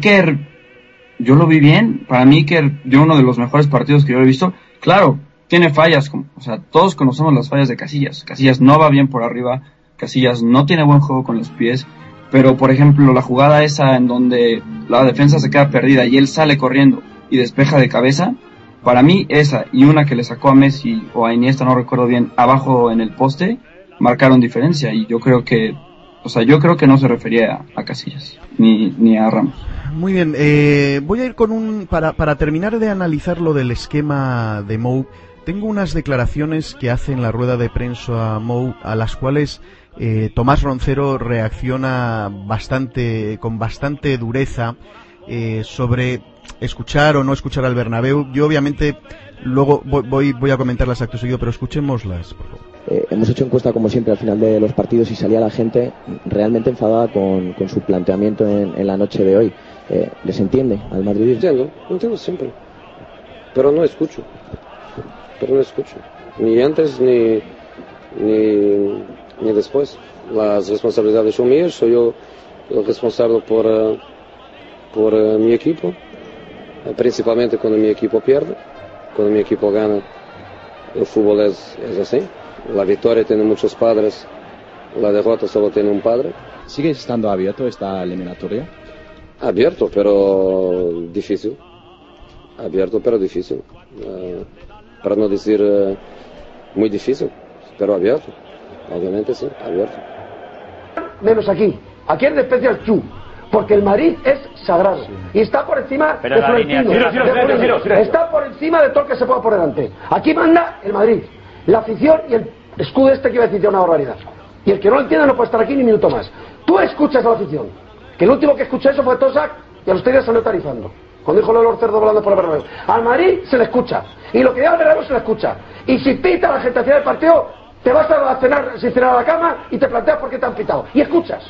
G: yo lo vi bien, para mí que dio uno de los mejores partidos que yo he visto. Claro, tiene fallas, o sea, todos conocemos las fallas de Casillas. Casillas no va bien por arriba, Casillas no tiene buen juego con los pies, pero por ejemplo la jugada esa en donde la defensa se queda perdida y él sale corriendo y despeja de cabeza, para mí esa y una que le sacó a Messi o a Iniesta, no recuerdo bien, abajo en el poste, marcaron diferencia y yo creo que, o sea, yo creo que no se refería a, Casillas ni, ni a Ramos.
E: Muy bien, eh, voy a ir con un, para, para terminar de analizar lo del esquema de Mou, tengo unas declaraciones que hace en la rueda de prensa a Mou, a las cuales eh, Tomás Roncero reacciona bastante, con bastante dureza eh, sobre escuchar o no escuchar al Bernabéu. Yo obviamente luego voy, voy a comentar las actos seguido, pero escuchémoslas, por favor.
J: Eh, hemos hecho encuesta como siempre al final de los partidos y salía la gente realmente enfadada con, con su planteamiento en, en, la noche de hoy. Eh, ¿Les entiende al Madrid?
I: Entiendo, entiendo siempre. Pero no escucho. Pero no escucho. Ni antes ni, ni, ni después. Las responsabilidades son mías, soy yo el responsable por, uh, por uh, mi equipo, uh, principalmente cuando mi equipo pierde, cuando mi equipo gana, el fútbol es, es así. La victoria tiene muchos padres, la derrota solo tiene un padre.
K: ¿Sigue estando abierto esta eliminatoria?
I: Abierto, pero difícil. Abierto, pero difícil. para no decir muy difícil, pero abierto. Obviamente sí, abierto.
L: Menos aquí. Aquí es de especial tú. Porque el Madrid es sagrado. Sí. Y está por encima
M: Pero
L: de
M: la
L: Florentino.
M: línea-.
L: Está por encima de todo lo que se pueda por delante. Aquí manda el Madrid. La afición y el escudo este que iba a decir una barbaridad. Y el que no lo entienda no puede estar aquí ni un minuto más. Tú escuchas a la afición. Que el último que escuchó eso fue Tosak y a los días salió tarifando. Cuando dijo lo de los cerdos volando por el Bernabéu. Al Madrid se le escucha. Y lo que diga el Bernabéu se le escucha. Y si pita la gente al final del partido, te vas a cenar sin cenar a la cama y te planteas por qué te han pitado. Y escuchas.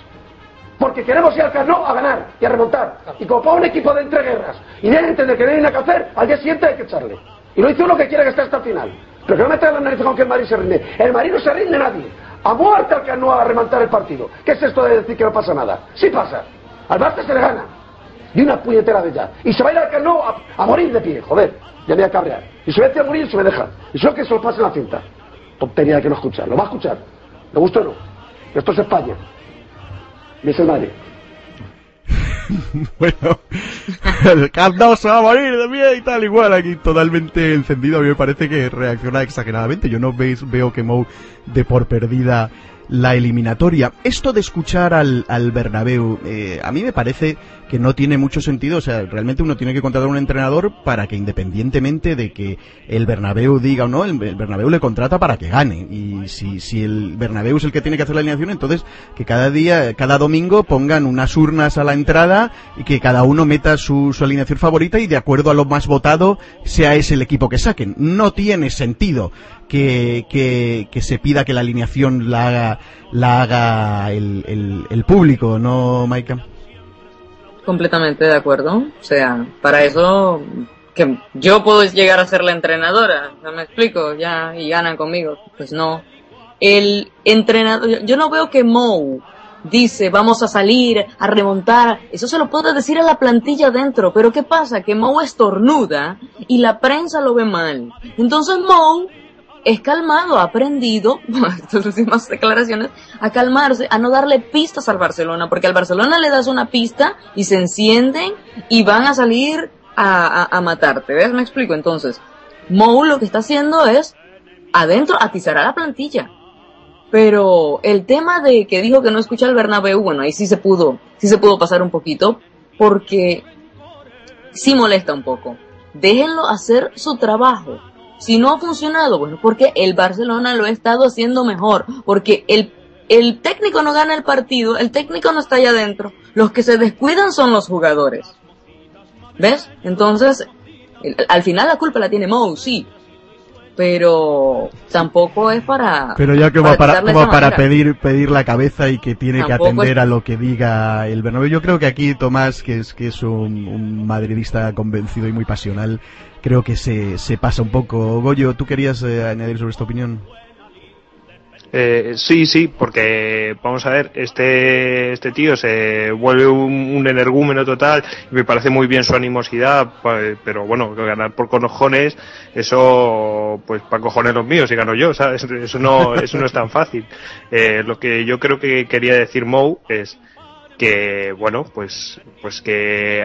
L: Porque queremos ir al Carnot a ganar y a remontar. Y como para un equipo de entreguerras y deben entender que no hay nada que hacer, al día siguiente hay que echarle. Y lo dice uno que quiere que esté hasta el final. Pero que no me traigan la nariz con que el Madrid se rinde. El Madrid no se rinde nadie. A muerte al Carnot a remontar el partido. ¿Qué es esto de decir que no pasa nada? Sí pasa. Al Barça se le gana. De una puñetera de ya. Y se va a ir al Carnot a, a morir de pie. Joder, ya me voy a cabrear. Y se ve a morir y se me deja. Y solo que se lo pase en la cinta. Tontería que no escucha. ¿Lo va a escuchar? ¿Le gusta o no? Esto es España. Y es el Madrid.
E: bueno, el Camp Nou se va a morir de miedo y tal, igual aquí totalmente encendido. A mí me parece que reacciona exageradamente. Yo no veis, veo que Mou de por perdida la eliminatoria. Esto de escuchar al, al Bernabéu, eh, a mí me parece que no tiene mucho sentido. O sea, realmente uno tiene que contratar a un entrenador para que independientemente de que el Bernabéu diga o no, el, Bernabéu le contrata para que gane. Y si, si el Bernabéu es el que tiene que hacer la alineación, entonces que cada día, cada domingo pongan unas urnas a la entrada y que cada uno meta su, su alineación favorita y de acuerdo a lo más votado sea ese el equipo que saquen. No tiene sentido que, que, que se pida que la alineación la haga, la haga el, el, el público, ¿no, Maika?
F: Completamente de acuerdo. O sea, para eso que yo puedo llegar a ser la entrenadora, no me explico, ya, y ganan conmigo. Pues no. El entrenador, yo no veo que Moe dice vamos a salir, a remontar, eso se lo puede decir a la plantilla adentro, pero ¿qué pasa? Que Moe estornuda y la prensa lo ve mal. Entonces Moe es calmado, ha aprendido, estas últimas declaraciones, a calmarse, a no darle pistas al Barcelona, porque al Barcelona le das una pista y se encienden y van a salir a, matarte, ¿ves? Me explico. Entonces, Mou lo que está haciendo es adentro atizar a la plantilla. Pero el tema de que dijo que no escucha el Bernabéu, bueno, ahí sí se pudo, sí se pudo pasar un poquito, porque sí molesta un poco. Déjenlo hacer su trabajo. Si no ha funcionado, bueno, porque el Barcelona lo ha estado haciendo mejor, porque el, el técnico no gana el partido, el técnico no está allá adentro, los que se descuidan son los jugadores. ¿Ves? Entonces, al final la culpa la tiene Mou, sí, pero tampoco es para
E: pero ya que va para, para pedir pedir la cabeza y que tiene que atender a lo que diga el Bernabéu yo creo que aquí Tomás que es que es un, un madridista convencido y muy pasional creo que se, se pasa un poco. Goyo, ¿tú querías eh, añadir sobre esta opinión?
H: Eh, sí, sí, porque vamos a ver, este, este tío se vuelve un, energúmeno total me parece muy bien su animosidad, pero bueno, ganar por cojones, eso, pues para cojones los míos y gano yo, ¿sabes? Eso no, eso no es tan fácil. Eh, lo que yo creo que quería decir Mou es, que bueno pues pues que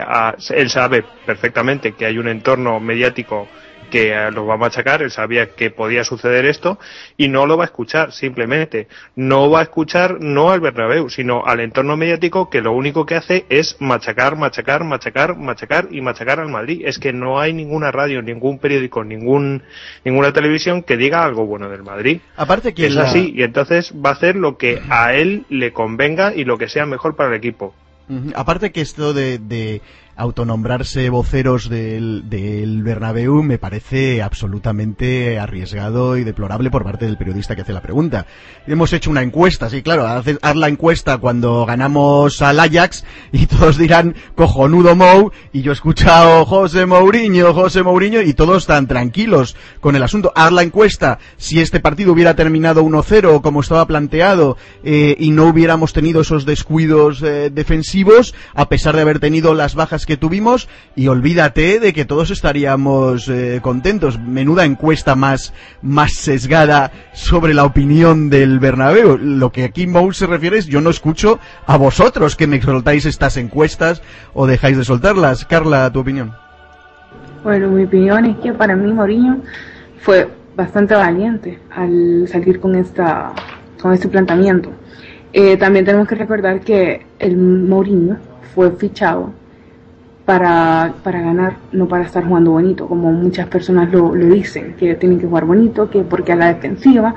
H: él sabe perfectamente que hay un entorno mediático que lo va a machacar, él sabía que podía suceder esto y no lo va a escuchar simplemente. No va a escuchar no al Bernabéu, sino al entorno mediático que lo único que hace es machacar, machacar, machacar, machacar y machacar al Madrid. Es que no hay ninguna radio, ningún periódico, ningún ninguna televisión que diga algo bueno del Madrid.
E: Aparte que
H: es así y entonces va a hacer lo que a él le convenga y lo que sea mejor para el equipo.
E: Aparte que esto de autonombrarse voceros del, del Bernabéu me parece absolutamente arriesgado y deplorable por parte del periodista que hace la pregunta. Hemos hecho una encuesta, sí, claro, haz, la encuesta cuando ganamos al Ajax y todos dirán cojonudo Mou y yo he escuchado José Mourinho, José Mourinho y todos están tranquilos con el asunto. Haz la encuesta si este partido hubiera terminado 1-0 como estaba planteado eh, y no hubiéramos tenido esos descuidos eh, defensivos a pesar de haber tenido las bajas que tuvimos y olvídate de que todos estaríamos eh, contentos. Menuda encuesta más, más sesgada sobre la opinión del Bernabéu. Lo que aquí Moul se refiere es yo no escucho a vosotros que me soltáis estas encuestas o dejáis de soltarlas. Carla, tu opinión.
B: Bueno, mi opinión es que para mí Mourinho fue bastante valiente al salir con esta con este planteamiento. Eh, también tenemos que recordar que el Mourinho fue fichado para, para ganar, no para estar jugando bonito, como muchas personas lo, lo dicen, que tienen que jugar bonito, que porque a la defensiva,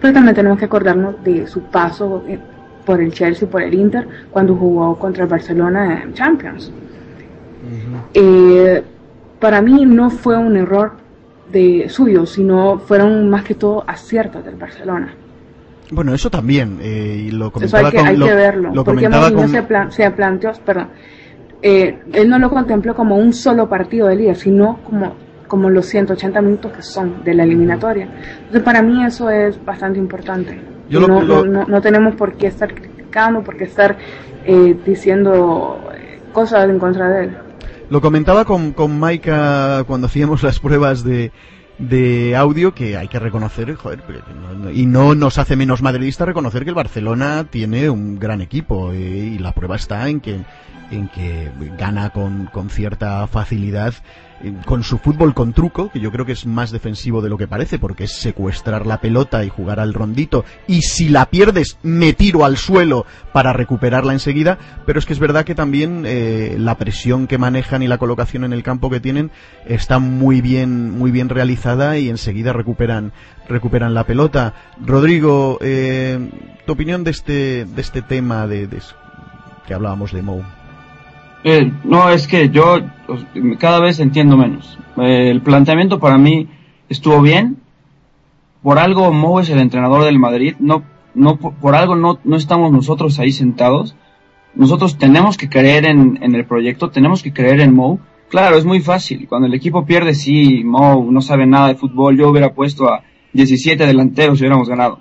B: pero también tenemos que acordarnos de su paso eh, por el Chelsea, por el Inter, cuando jugó contra el Barcelona en Champions. Eh, para mí no fue un error de suyo, sino fueron más que todo aciertos del Barcelona.
E: Bueno, eso también, eh, y lo comentaba
B: hay que, hay que verlo, porque se, se planteó, perdón, eh, él no lo contempló como un solo partido de liga, sino como, como los 180 minutos que son de la eliminatoria. Entonces, para mí eso es bastante importante. no, no, tenemos por qué estar criticando, por qué estar eh, diciendo eh, cosas en contra de él.
E: Lo comentaba con, con Maika cuando hacíamos las pruebas de, de audio que hay que reconocer, joder, y no nos hace menos madridista reconocer que el Barcelona tiene un gran equipo y la prueba está en que en que gana con, con cierta facilidad eh, con su fútbol con truco, que yo creo que es más defensivo de lo que parece, porque es secuestrar la pelota y jugar al rondito, y si la pierdes, me tiro al suelo para recuperarla enseguida, pero es que es verdad que también eh, la presión que manejan y la colocación en el campo que tienen está muy bien, muy bien realizada y enseguida recuperan, recuperan la pelota. Rodrigo, eh, tu opinión de este, de este tema de, de que hablábamos de Mou.
G: Eh, no, es que yo cada vez entiendo menos. Eh, el planteamiento para mí estuvo bien. Por algo Mo es el entrenador del Madrid. No, no por, algo no, no estamos nosotros ahí sentados. nosotros tenemos que creer en, en el proyecto, tenemos que creer en Mo. Claro, es muy fácil. Cuando el equipo pierde, sí, Mo no sabe nada de fútbol. Yo hubiera puesto a 17 delanteros y hubiéramos ganado.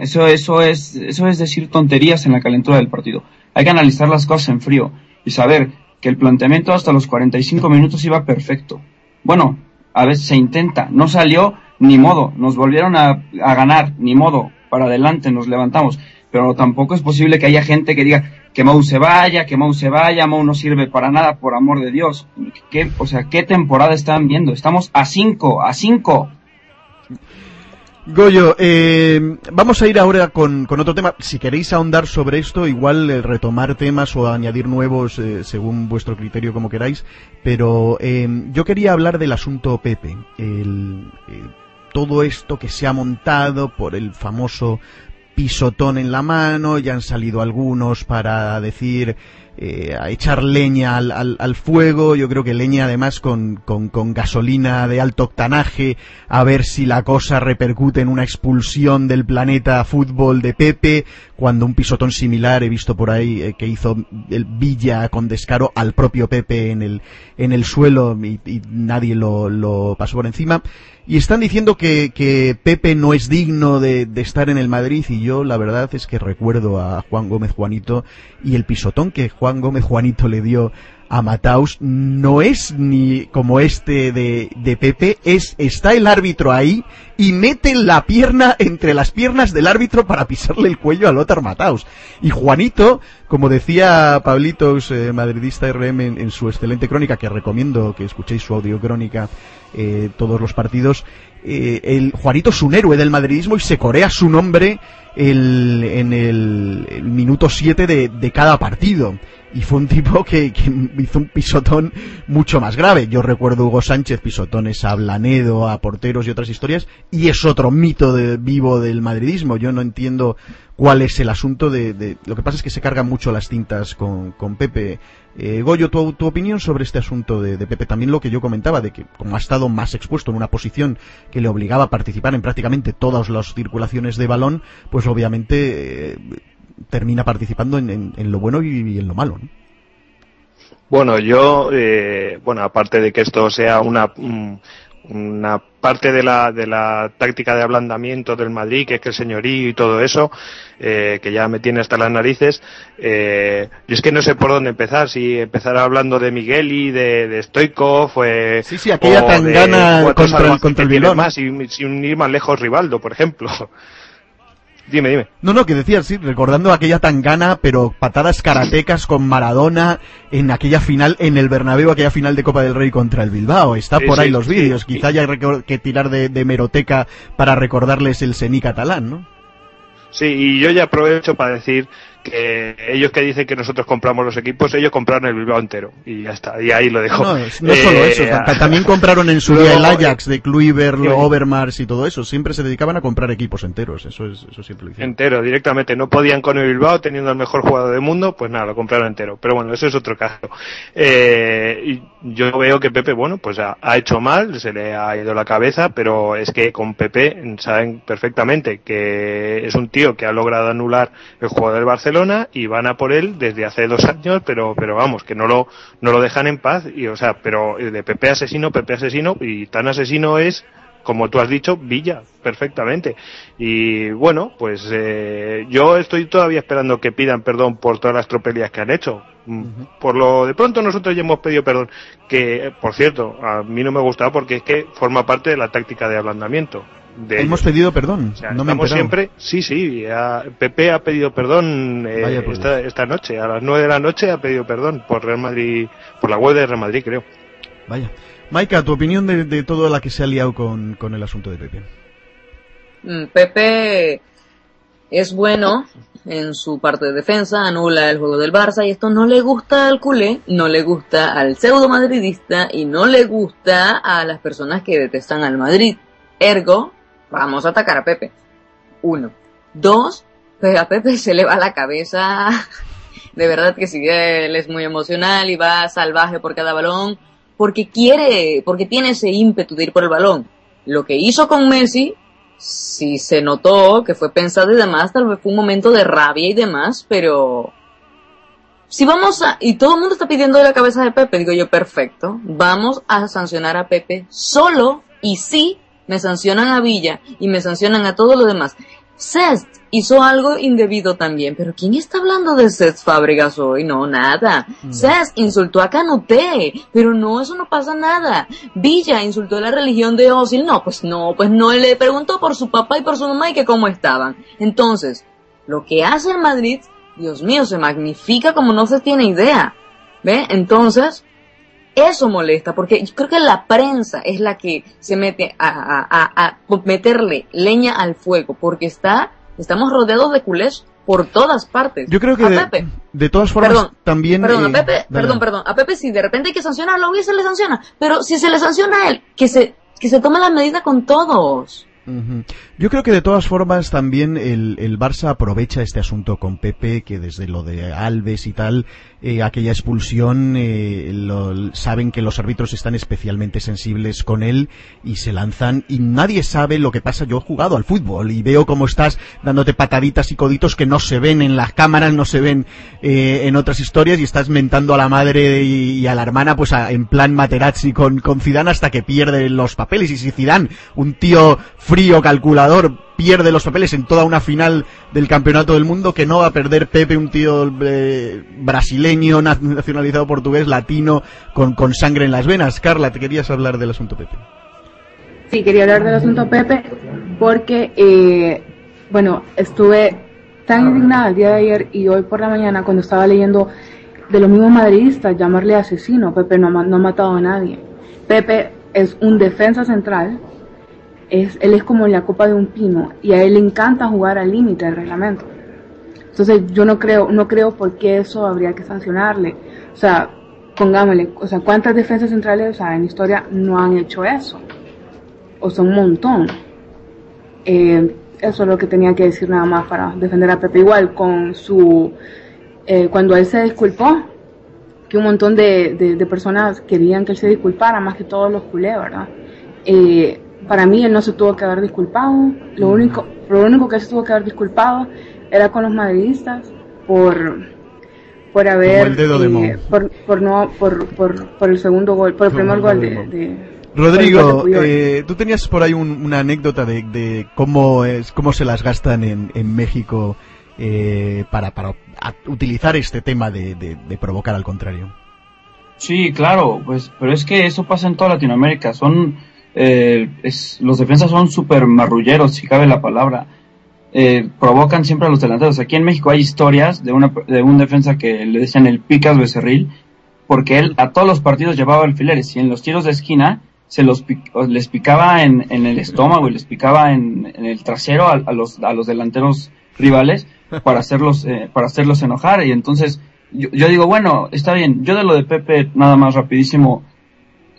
G: Eso, eso es, eso es decir tonterías en la calentura del partido. Hay que analizar las cosas en frío y saber que el planteamiento hasta los 45 minutos iba perfecto. Bueno, a veces se intenta, no salió, ni modo, nos volvieron a, a ganar, ni modo, para adelante nos levantamos. Pero tampoco es posible que haya gente que diga que Mou se vaya, que Mou se vaya, Mou no sirve para nada, por amor de Dios. ¿Qué, o sea, ¿qué temporada están viendo? Estamos a cinco, a cinco.
E: Goyo, eh, vamos a ir ahora con, con, otro tema. Si queréis ahondar sobre esto, igual eh, retomar temas o añadir nuevos eh, según vuestro criterio, como queráis. Pero eh, yo quería hablar del asunto Pepe. Todo esto que se ha montado por el famoso pisotón en la mano, ya han salido algunos para decir eh, a echar leña al, al, al, fuego, yo creo que leña además con, con, con, gasolina de alto octanaje, a ver si la cosa repercute en una expulsión del planeta fútbol de Pepe, cuando un pisotón similar he visto por ahí eh, que hizo el Villa con descaro al propio Pepe en el, en el suelo y, y nadie lo, lo pasó por encima. Y están diciendo que, que Pepe no es digno de, de, estar en el Madrid y yo la verdad es que recuerdo a Juan Gómez Juanito y el pisotón que Juan Gómez Juanito le dio a Mataus no es ni como este de, de Pepe, es está el árbitro ahí y mete la pierna entre las piernas del árbitro para pisarle el cuello a Lothar Mataus. Y Juanito, como decía Pablitos, eh, madridista RM, en, su excelente crónica, que recomiendo que escuchéis su audio crónica eh, todos los partidos, eh, el Juanito es un héroe del madridismo y se corea su nombre el, en el, el minuto 7 de, de cada partido y fue un tipo que, que, hizo un pisotón mucho más grave. Yo recuerdo Hugo Sánchez pisotones a Blanedo, a porteros y otras historias, y es otro mito de, vivo del madridismo. Yo no entiendo cuál es el asunto de, de, Lo que pasa es que se cargan mucho las tintas con, con Pepe. Eh, Goyo, tu, tu, opinión sobre este asunto de, de, Pepe, también lo que yo comentaba, de que como ha estado más expuesto en una posición que le obligaba a participar en prácticamente todas las circulaciones de balón, pues obviamente... Eh, termina participando en, en, en, lo bueno y, y en lo malo. ¿no?
H: Bueno, yo, eh, bueno, aparte de que esto sea una, una parte de la, de la táctica de ablandamiento del Madrid, que es que el señorío y todo eso, eh, que ya me tiene hasta las narices, eh, yo es que no sé por dónde empezar, si empezar hablando de Migueli, de, de Stoikov, eh,
E: sí, sí, aquella tan gana contra, contra el Bilbao.
H: Más, y, sin ir más lejos Rivaldo, por ejemplo. Dime, dime.
E: No, no, que decías, sí, recordando aquella tangana, pero patadas karatecas con Maradona en aquella final, en el Bernabéu, aquella final de Copa del Rey contra el Bilbao. Está sí, por ahí sí, los vídeos. Quizá haya que tirar de, de, meroteca para recordarles el sení catalán, ¿no?
H: Sí, y yo ya aprovecho para decir que ellos que dicen que nosotros compramos los equipos, ellos compraron el Bilbao entero. Y ya está, y ahí lo dejo.
E: No, no, no eh, solo eso, también compraron en su día el Ajax de Kluivert, Overmars y todo eso. Siempre se dedicaban a comprar equipos enteros, eso es eso siempre lo hicieron.
H: Entero, directamente. No podían con el Bilbao teniendo el mejor jugador del mundo, pues nada, lo compraron entero. Pero bueno, eso es otro caso. Eh, y yo veo que Pepe, bueno, pues ha, ha hecho mal, se le ha ido la cabeza, pero es que con Pepe saben perfectamente que es un tío que ha logrado anular el juego del Barcelona Barcelona y van a por él desde hace dos años, pero pero vamos, que no lo no lo dejan en paz y o sea, pero de Pepe asesino, Pepe asesino y tan asesino es como tú has dicho, Villa, perfectamente. Y bueno, pues eh, yo estoy todavía esperando que pidan perdón por todas las tropelías que han hecho. Uh -huh. Por lo de pronto nosotros ya hemos pedido perdón, que por cierto, a mí no me gustaba porque es que forma parte de la táctica de ablandamiento. De
E: Hemos
H: ellos.
E: pedido perdón.
H: O sea,
E: no me
H: estamos siempre, sí, sí, a, Pepe ha pedido perdón eh, esta, esta noche, a las nueve de la noche ha pedido perdón por Real Madrid, por la web de Real Madrid, creo.
E: Vaya. Maika, tu opinión de, de toda la que se ha liado con, con el asunto de Pepe.
F: Mm, Pepe es bueno en su parte de defensa, anula el juego del Barça y esto no le gusta al culé, no le gusta al pseudo madridista y no le gusta a las personas que detestan al Madrid. Ergo, vamos a atacar a Pepe. Uno. Dos, pues a Pepe se le va la cabeza. De verdad que sí, él es muy emocional y va salvaje por cada balón porque quiere, porque tiene ese ímpetu de ir por el balón. Lo que hizo con Messi, sí se notó que fue pensado y demás, tal vez fue un momento de rabia y demás, pero si vamos a, y todo el mundo está pidiendo la cabeza de Pepe, digo yo, perfecto, vamos a sancionar a Pepe solo y sí me sancionan a Villa y me sancionan a todo lo demás. Cest hizo algo indebido también, pero ¿quién está hablando de Cest Fábregas hoy? No, nada. Cest insultó a Canuté, pero no, eso no pasa nada. Villa insultó a la religión de Osil, no, pues no, pues no, le preguntó por su papá y por su mamá y que cómo estaban. Entonces, lo que hace el Madrid, Dios mío, se magnifica como no se tiene idea. ¿Ve? Entonces, eso molesta, porque yo creo que la prensa es la que se mete a, a, a, a meterle leña al fuego, porque está, estamos rodeados de culés por todas partes.
E: Yo creo que
F: a
E: de,
F: Pepe,
E: de todas formas
F: Perdón,
E: también...
F: perdón,
E: eh,
F: a Pepe,
E: dale,
F: perdón, perdón, a Pepe si de repente hay que sancionarlo, hoy se le sanciona, pero si se le sanciona a él, que se, que se tome la medida con todos.
E: Yo creo que de todas formas también el, el Barça aprovecha este asunto con Pepe, que desde lo de Alves y tal, eh, aquella expulsión, eh, lo- saben que los árbitros están especialmente sensibles con él y se lanzan y nadie sabe lo que pasa. Yo he jugado al fútbol y veo cómo estás dándote pataditas y coditos que no se ven en las cámaras, no se ven eh, en otras historias y estás mentando a la madre y, a la hermana pues a- en plan Materazzi con, con Zidane hasta que pierde los papeles y si Zidane, un tío frío, calculador, pierde los papeles en toda una final del campeonato del mundo que no va a perder Pepe, un tío eh, brasileño, na- nacionalizado portugués, latino, con, con sangre en las venas. Carla, te querías hablar del asunto Pepe.
B: Sí, quería hablar del asunto Pepe porque, eh, bueno, estuve tan indignada el día de ayer y hoy por la mañana cuando estaba leyendo de los mismos madridistas llamarle asesino. Pepe no, no ha matado a nadie. Pepe es un defensa central. Es, él es como la copa de un pino y a él le encanta jugar al límite del reglamento. Entonces yo no creo, no creo por qué eso habría que sancionarle. O sea, pongámosle, o sea, ¿cuántas defensas centrales, o sea, en historia no han hecho eso? O sea, un montón. Eh, eso es lo que tenía que decir nada más para defender a Pepe. Igual con su, eh, cuando él se disculpó, que un montón de, de, de personas querían que él se disculpara, más que todos los culés, ¿verdad? Eh, para mí él no se tuvo que haber disculpado. Lo único, lo único que se tuvo que haber disculpado era con los madridistas por por haber
E: el dedo de
B: eh,
E: Mo.
B: por, por no por, por, por el segundo gol, por el primer gol de,
E: de Rodrigo, eh, tú tenías por ahí un- una anécdota de, de cómo es, cómo se las gastan en, en México eh, para, para utilizar este tema de, de- de provocar al contrario.
G: Sí, claro, pues, pero es que eso pasa en toda Latinoamérica. Son, eh, es, los defensas son súper marrulleros, si cabe la palabra. Eh, provocan siempre a los delanteros. Aquí en México hay historias de, una, de un defensa que le decían el Picas Becerril, porque él a todos los partidos llevaba alfileres y en los tiros de esquina se los les picaba en, el estómago y les picaba en, el trasero a, a los, a los delanteros rivales para hacerlos, eh, para hacerlos enojar. Y entonces yo, yo digo, bueno, está bien. Yo de lo de Pepe, nada más rapidísimo,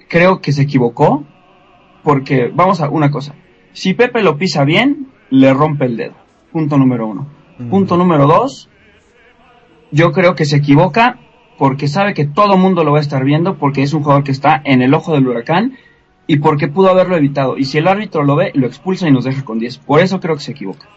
G: creo que se equivocó porque vamos a una cosa. Si Pepe lo pisa bien, le rompe el dedo. Punto número uno. Punto número dos, yo creo que se equivoca porque sabe que todo mundo lo va a estar viendo, porque es un jugador que está en el ojo del huracán y porque pudo haberlo evitado. Y si el árbitro lo ve, lo expulsa y nos deja con 10. Por eso creo que se equivoca.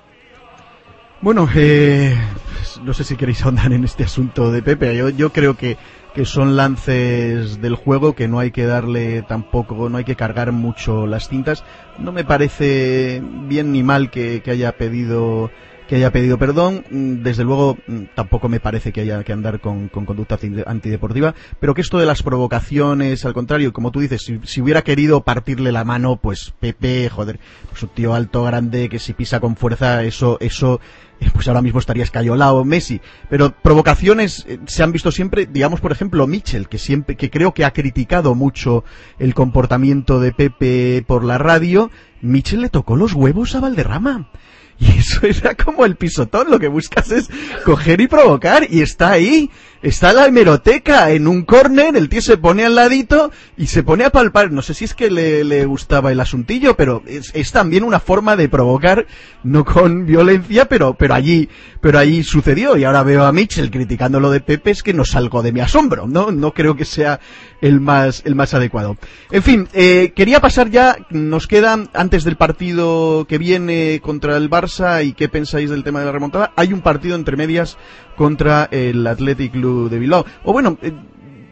E: Bueno, eh, pues, no sé si queréis ahondar en este asunto de Pepe. Yo, yo creo que, que son lances del juego que no hay que darle tampoco, no hay que cargar mucho las cintas. No me parece bien ni mal que, que haya pedido que haya pedido perdón. Mm, Desde luego, mm, tampoco me parece que haya que andar con, con conducta anti- antideportiva, pero que esto de las provocaciones, al contrario, como tú dices, si, si hubiera querido partirle la mano, pues Pepe, joder, pues un tío alto, grande, que si pisa con fuerza, eso, eso, eh, pues ahora mismo estaría escayolado Messi. Pero provocaciones eh, se han visto siempre, digamos, por ejemplo, Mitchell, que siempre, que creo que ha criticado mucho el comportamiento de Pepe por la radio. Mitchell le tocó los huevos a Valderrama. Y eso era como el pisotón, lo que buscas es coger y provocar, y está ahí, está la hemeroteca en un córner, el tío se pone al ladito y se pone a palpar, no sé si es que le, le gustaba el asuntillo, pero es, es también una forma de provocar, no con violencia, pero, pero allí, pero allí sucedió, y ahora veo a Mitchell criticando lo de Pepe, es que no salgo de mi asombro, no, no creo que sea el más, el más adecuado. En fin, eh, quería pasar ya, nos queda antes del partido que viene contra el Barça y qué pensáis del tema de la remontada. Hay un partido entre medias contra el Athletic Club de Bilbao. O bueno, eh,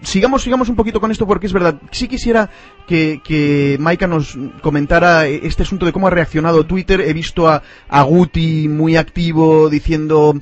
E: sigamos, sigamos un poquito con esto porque es verdad. Sí quisiera que, que Maika nos comentara este asunto de cómo ha reaccionado Twitter. He visto a, a Guti muy activo diciendo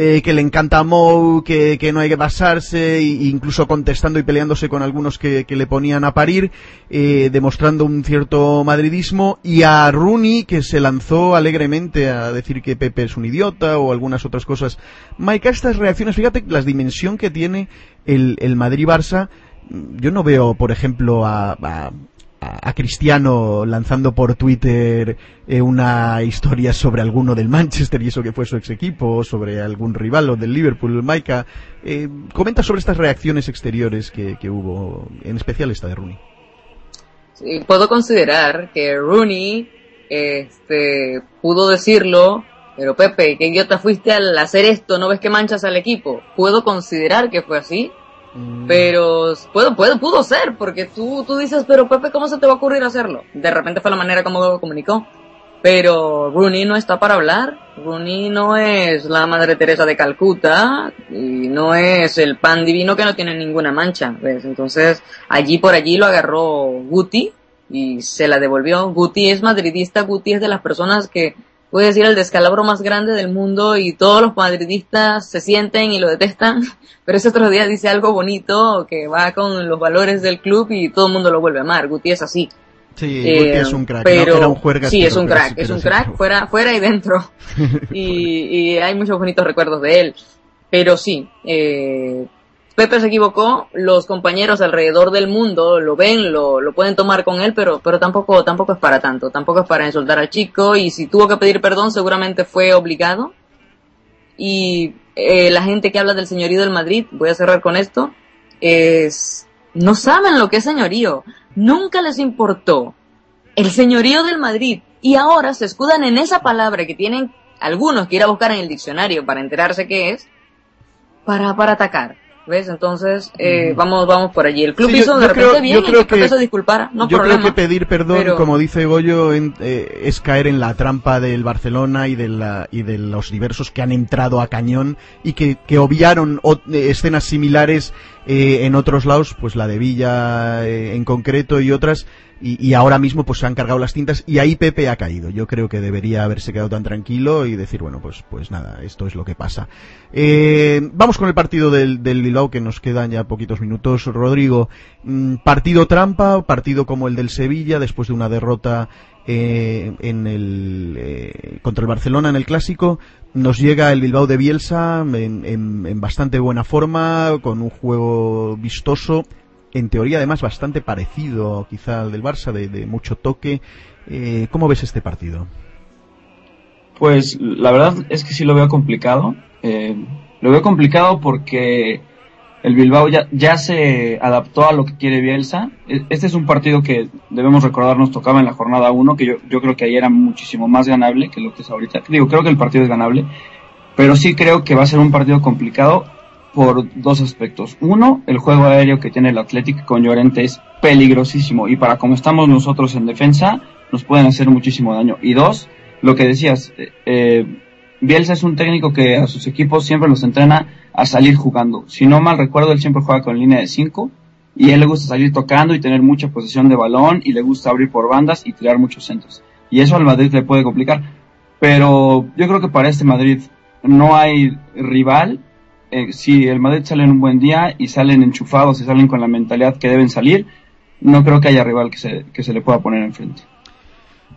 E: eh, que le encanta Mou, que, que, no hay que pasarse, e incluso contestando y peleándose con algunos que, que le ponían a parir, eh, demostrando un cierto madridismo, y a Rooney, que se lanzó alegremente a decir que Pepe es un idiota o algunas otras cosas. Maika, estas reacciones, fíjate la dimensión que tiene el, el Madrid-Barça, yo no veo, por ejemplo, a, a, a, Cristiano lanzando por Twitter eh, una historia sobre alguno del Manchester y eso que fue su ex equipo, sobre algún rival o del Liverpool, Maika. Eh, comenta sobre estas reacciones exteriores que, que, hubo, en especial esta de Rooney.
F: Sí, puedo considerar que Rooney este, pudo decirlo, pero Pepe, qué idiota fuiste al hacer esto, ¿no ves que manchas al equipo? Puedo considerar que fue así, Mm. Pero puedo, puedo, pudo ser, porque tú, tú dices, pero Pepe, ¿cómo se te va a ocurrir hacerlo? De repente fue la manera como lo comunicó. Pero Rooney no está para hablar. Rooney no es la Madre Teresa de Calcuta y no es el pan divino que no tiene ninguna mancha. ¿ves? Entonces, allí por allí lo agarró Guti y se la devolvió. Guti es madridista, Guti es de las personas que puede decir el descalabro más grande del mundo y todos los madridistas se sienten y lo detestan, pero ese otro día dice algo bonito que va con los valores del club y todo el mundo lo vuelve a amar. Guti es así.
E: Sí, eh, Guti es un crack.
F: Pero,
E: ¿no? un
F: sí, es un crack, es un crack fuera, fuera y dentro. y, y, hay muchos bonitos recuerdos de él. Pero sí, eh, Pepe se equivocó, los compañeros alrededor del mundo lo ven, lo, lo pueden tomar con él, pero, pero tampoco, tampoco es para tanto, tampoco es para insultar al chico y si tuvo que pedir perdón seguramente fue obligado. Y eh, la gente que habla del señorío del Madrid, voy a cerrar con esto, es, no saben lo que es señorío, nunca les importó el señorío del Madrid y ahora se escudan en esa palabra que tienen algunos que ir a buscar en el diccionario para enterarse qué es, para, para atacar. ¿Ves? Entonces, eh, vamos, vamos por allí. El club
E: sí,
F: hizo
E: yo,
F: de
E: yo
F: repente
E: creo,
F: bien
E: yo creo
F: que, se disculpara, no
E: yo
F: problema.
E: creo que pedir perdón,
F: Pero-
E: como dice Goyo, en- eh, es caer en la trampa del Barcelona y de, la, y de los diversos que han entrado a cañón y que, que obviaron o- eh, escenas similares eh, en otros lados, pues la de Villa eh, en concreto y otras, y, y ahora mismo pues se han cargado las tintas y ahí Pepe ha caído. Yo creo que debería haberse quedado tan tranquilo y decir, bueno, pues, pues nada, esto es lo que pasa. Eh, vamos con el partido del, del Bilbao que nos quedan ya poquitos minutos. Rodrigo, mm, partido trampa, partido como el del Sevilla después de una derrota eh, en el, eh, contra el Barcelona en el clásico. Nos llega el Bilbao de Bielsa en, bastante buena forma, con un juego vistoso, en teoría además bastante parecido quizá al del Barça, de, mucho toque. Eh, ¿Cómo ves este partido?
G: Pues la verdad es que sí lo veo complicado. Lo veo complicado porque el Bilbao ya, ya se adaptó a lo que quiere Bielsa. E- Este es un partido que debemos recordar nos tocaba en la jornada 1, que yo, yo creo que ahí era muchísimo más ganable que lo que es ahorita. Digo, creo que el partido es ganable, pero sí creo que va a ser un partido complicado por dos aspectos. Uno, el juego aéreo que tiene el Athletic con Llorente es peligrosísimo y para como estamos nosotros en defensa nos pueden hacer muchísimo daño. Y dos, lo que decías, eh, eh, Bielsa es un técnico que a sus equipos siempre los entrena a salir jugando. Si no mal recuerdo, él siempre juega con línea de 5 y él le gusta salir tocando y tener mucha posesión de balón y le gusta abrir por bandas y tirar muchos centros. Y eso al Madrid le puede complicar. Pero yo creo que para este Madrid no hay rival. Eh, si el Madrid sale en un buen día y salen enchufados y salen con la mentalidad que deben salir, no creo que haya rival que se, que se le pueda poner enfrente.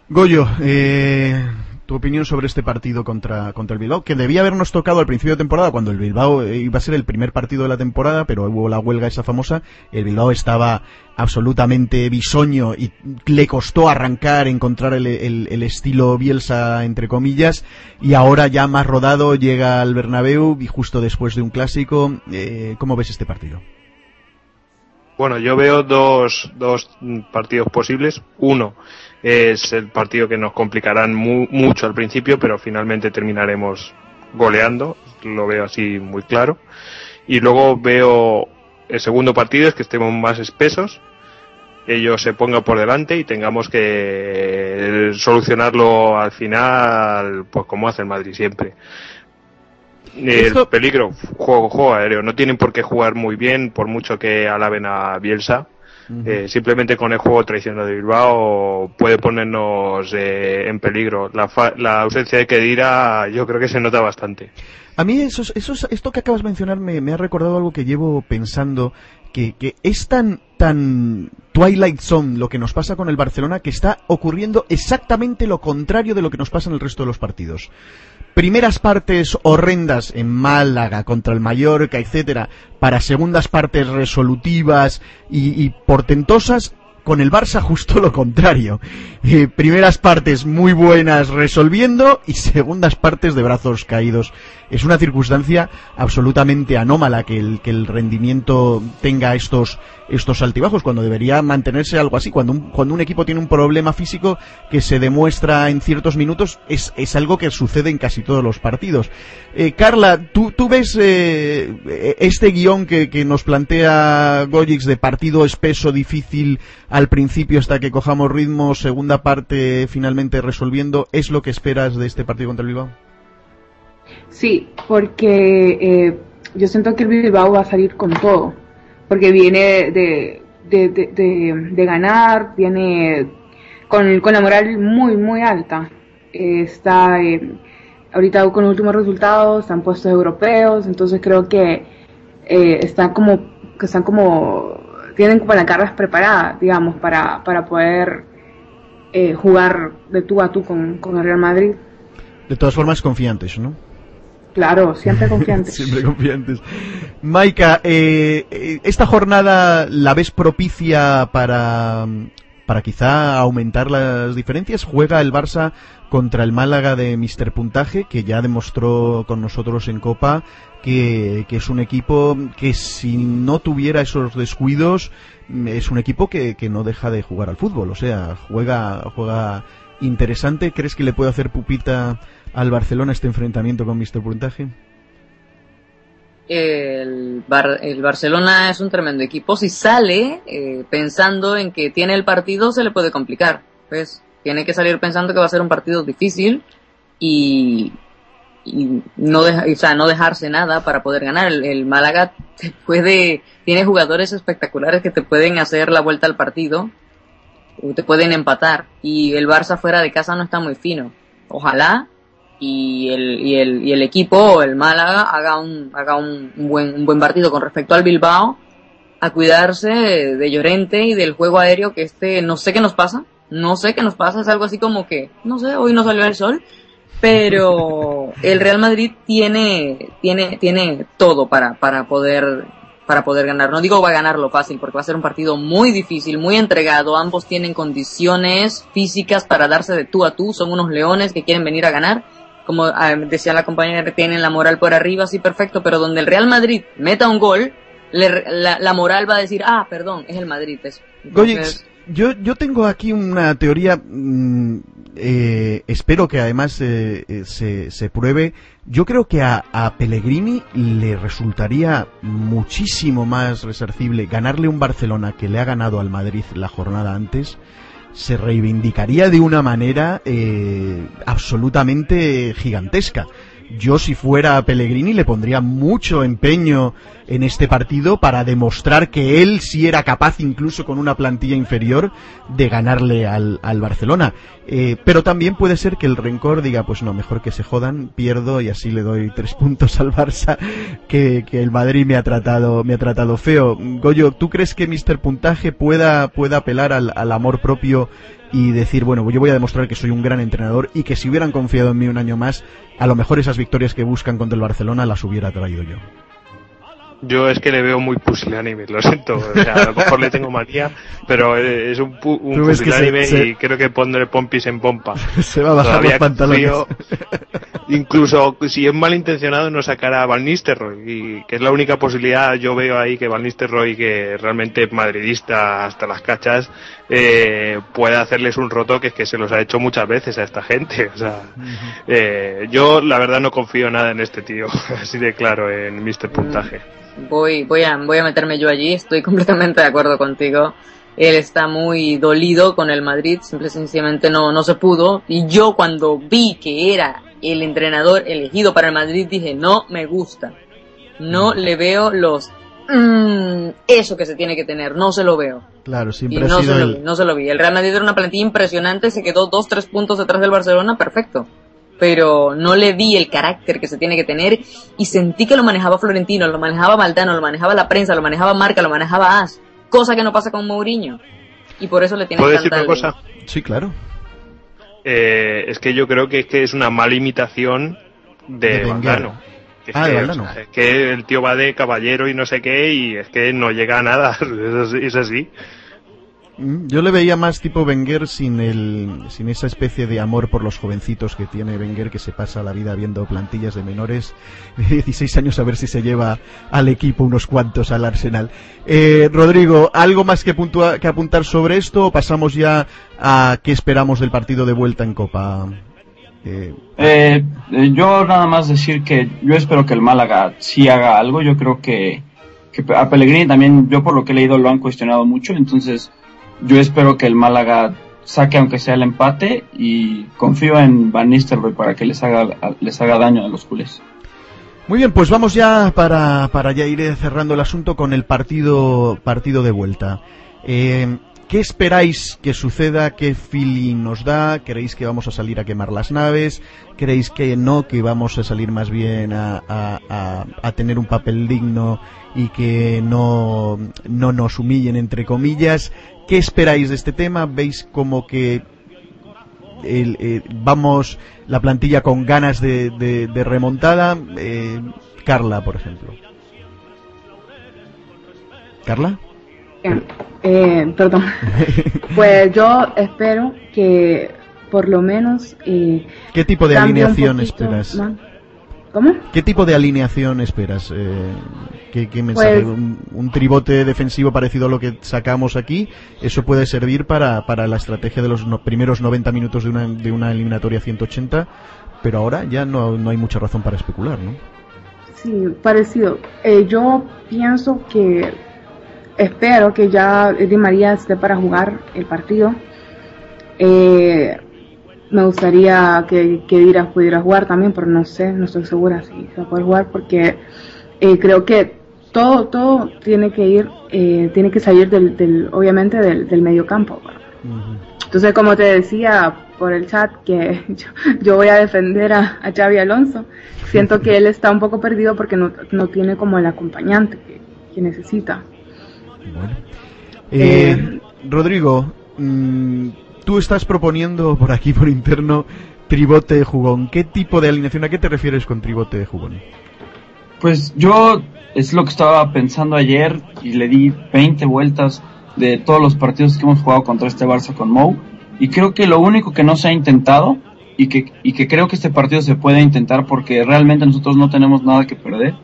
E: Goyo, eh, tu opinión sobre este partido contra, contra el Bilbao, que debía habernos tocado al principio de temporada, cuando el Bilbao eh, iba a ser el primer partido de la temporada, pero hubo la huelga esa famosa, el Bilbao estaba absolutamente bisoño y le costó arrancar, encontrar el, el- estilo Bielsa, entre comillas, y ahora ya más rodado llega al Bernabéu y justo después de un clásico, eh, ¿cómo ves este partido?
H: Bueno, yo veo dos, dos partidos posibles. Uno es el partido que nos complicarán mu- mucho al principio, pero finalmente terminaremos goleando. Lo veo así muy claro. Y luego veo el segundo partido es que estemos más espesos, ellos se pongan por delante y tengamos que solucionarlo al final, pues como hace el Madrid siempre. El peligro, juego, juego aéreo. No tienen por qué jugar muy bien, por mucho que alaben a Bielsa. Eh, simplemente con el juego tradicional de Bilbao puede ponernos eh, en peligro. La, la ausencia de Kedira yo creo que se nota bastante.
E: A mí eso, eso, esto que acabas de mencionar me, ha recordado algo que llevo pensando, que, que es tan, tan Twilight Zone lo que nos pasa con el Barcelona que está ocurriendo exactamente lo contrario de lo que nos pasa en el resto de los partidos primeras partes horrendas en Málaga contra el Mallorca, etcétera, para segundas partes resolutivas y, y portentosas con el Barça justo lo contrario. Eh, primeras partes muy buenas resolviendo y segundas partes de brazos caídos. Es una circunstancia absolutamente anómala que el, que el rendimiento tenga estos, estos altibajos, cuando debería mantenerse algo así. Cuando un, cuando un equipo tiene un problema físico que se demuestra en ciertos minutos, es, es algo que sucede en casi todos los partidos. Eh, Carla, ¿tú, tú ves eh, este guion que, que nos plantea Gojix de partido espeso, difícil, al principio hasta que cojamos ritmo, segunda parte finalmente resolviendo. ¿Es lo que esperas de este partido contra el Bilbao?
B: Sí, porque eh, yo siento que el Bilbao va a salir con todo, porque viene de, de, ganar, viene con, con, la moral muy, muy alta. está eh, ahorita con los últimos resultados, están puestos europeos, entonces creo que eh, están como, que están como tienen como las cargas preparadas, digamos, para, para poder eh, jugar de tú a tú con, el Real Madrid.
E: De todas formas, confiantes, ¿no?
B: Claro, siempre confiantes.
E: siempre confiantes. Maika, eh, eh, ¿esta jornada la ves propicia para, para quizá aumentar las diferencias? Juega el Barça contra el Málaga de Mister Puntaje, que ya demostró con nosotros en Copa que, es un equipo que si no tuviera esos descuidos es un equipo que, no deja de jugar al fútbol, o sea, juega, juega interesante. ¿Crees que le puede hacer pupita al Barcelona este enfrentamiento con Mister Puntaje?
F: El, el, Barcelona es un tremendo equipo. Si sale eh, pensando en que tiene el partido, se le puede complicar. Pues tiene que salir pensando que va a ser un partido difícil y, y no, deja, o sea, no dejarse nada para poder ganar. El, Málaga te puede, tiene jugadores espectaculares que te pueden hacer la vuelta al partido, te pueden empatar y el Barça fuera de casa no está muy fino. Ojalá y el, y el, y el equipo, el Málaga, haga un, haga un, buen, un buen partido con respecto al Bilbao, a cuidarse de Llorente y del juego aéreo que este, no sé qué nos pasa, no sé qué nos pasa, es algo así como que, no sé, hoy no salió el sol, pero el Real Madrid tiene, tiene, tiene todo para, para poder para poder ganar. No digo va a ganarlo fácil porque va a ser un partido muy difícil, muy entregado. Ambos tienen condiciones físicas para darse de tú a tú. Son unos leones que quieren venir a ganar. Como ah, decía la compañera, tienen la moral por arriba, sí, perfecto. Pero donde el Real Madrid meta un gol, la, moral va a decir, ah, perdón, es el Madrid.
E: yo, yo tengo aquí una teoría mm, eh, espero que además eh, eh, se, se, pruebe. Yo creo que a, a, Pellegrini le resultaría muchísimo más resarcible ganarle un Barcelona que le ha ganado al Madrid la jornada antes. Se reivindicaría de una manera absolutamente gigantesca. Yo si fuera Pellegrini le pondría mucho empeño en este partido para demostrar que él sí era capaz, incluso con una plantilla inferior, de ganarle al, Barcelona. Eh, pero también puede ser que el rencor diga, pues no, mejor que se jodan, pierdo y así le doy tres puntos al Barça, que, el Madrid me ha tratado, me ha tratado feo. Goyo, ¿tú crees que Mr. Puntaje pueda, pueda apelar al, al amor propio y decir, bueno, yo voy a demostrar que soy un gran entrenador y que si hubieran confiado en mí un año más, a lo mejor esas victorias que buscan contra el Barcelona las hubiera traído yo.
H: Yo es que le veo muy pusilánime, lo siento. O sea, a lo mejor le tengo manía, pero es un, un pusilánime y creo que pondré pompis en pompa.
E: se va a bajar los pantalones.
H: incluso si es malintencionado no sacará a Van Nistelrooy, y que es la única posibilidad, yo veo ahí que Van Nistelrooy, que realmente es madridista hasta las cachas, eh, puede hacerles un roto que es que se los ha hecho muchas veces a esta gente. O sea, eh, yo la verdad no confío nada en este tío, así de claro, en Mr. Puntaje
F: voy, voy, a, voy a meterme yo allí, estoy completamente de acuerdo contigo. Él está muy dolido con el Madrid, simple sencillamente no, no se pudo. Y yo cuando vi que era el entrenador elegido para el Madrid dije, no me gusta. No le veo los... mm, eso que se tiene que tener, no se lo veo.
E: Claro,
F: Y
E: siempre ha
F: no se, lo
E: el...
F: vi, no se lo vi. El Real Madrid era una plantilla impresionante, se quedó dos, tres puntos detrás del Barcelona, perfecto. Pero no le vi el carácter que se tiene que tener y sentí que lo manejaba Florentino, lo manejaba Maldano, lo manejaba la prensa, lo manejaba Marca, lo manejaba As. Cosa que no pasa con Mourinho. Y por eso le tiene
H: ¿Puedo
F: que
H: decir una cosa?
E: Sí, claro.
H: Eh, es que yo creo que es que es una mala imitación de,
E: De.
H: Valdano. Que es
E: Ah, de
H: que, es que el tío va de caballero y no sé qué y es que no llega a nada. Es así- es así.
E: Yo le veía más tipo Wenger sin el, sin esa especie de amor por los jovencitos que tiene Wenger, que se pasa la vida viendo plantillas de menores de 16 años a ver si se lleva al equipo unos cuantos al Arsenal. Eh, Rodrigo, ¿algo más que, puntua- que apuntar sobre esto o pasamos ya a qué esperamos del partido de vuelta en Copa? Eh,
G: eh, yo nada más decir que yo espero que el Málaga sí haga algo. Yo creo que, que a Pellegrini también, yo por lo que he leído, lo han cuestionado mucho. Entonces, yo espero que el Málaga saque aunque sea el empate y confío en Van Nistelrooy para que les haga, les haga daño a los culés.
E: Muy bien, pues vamos ya para, para ya ir cerrando el asunto con el partido, partido de vuelta. Eh, ¿Qué esperáis que suceda? ¿Qué feeling nos da? ¿Creéis que vamos a salir a quemar las naves? ¿Creéis que no? ¿Que vamos a salir más bien a, a- a- tener un papel digno y que no, no nos humillen, entre comillas? ¿Qué esperáis de este tema? ¿Veis como que el, eh, vamos la plantilla con ganas de, de- de remontada. Eh, Carla, por ejemplo. ¿Carla?
B: Eh, perdón. Pues yo espero que por lo menos eh,
E: ¿Qué tipo de alineación esperas?
B: más. ¿Cómo?
E: ¿Qué tipo de alineación esperas? Eh, ¿qué, qué mensaje?
B: Pues-
E: un, un tribote defensivo parecido a lo que sacamos aquí, eso puede servir para, para la estrategia de los no- primeros 90 minutos de una, de una eliminatoria 180, pero ahora ya no, no hay mucha razón para especular, ¿no?
B: Sí, parecido. Eh, yo pienso que espero que ya Di María esté para jugar el partido. Eh, me gustaría que, que Dira pudiera jugar también, pero no sé, no estoy segura si se va a poder jugar porque eh, creo que todo todo tiene que ir, eh, tiene que salir del, del obviamente del, del medio campo. Entonces, como te decía por el chat, que yo, yo voy a defender a, a Xavi Alonso, siento que él está un poco perdido porque no, no tiene como el acompañante que, que necesita.
E: Eh, Rodrigo, mm, tú estás proponiendo por aquí, por interno, tribote de jugón. ¿Qué tipo de alineación? ¿A qué te refieres con tribote de jugón?
G: Pues yo es lo que estaba pensando ayer y le di 20 vueltas de todos los partidos que hemos jugado contra este Barça con Mou y creo que lo único que no se ha intentado y que, y que creo que este partido se puede intentar porque realmente nosotros no tenemos nada que perder,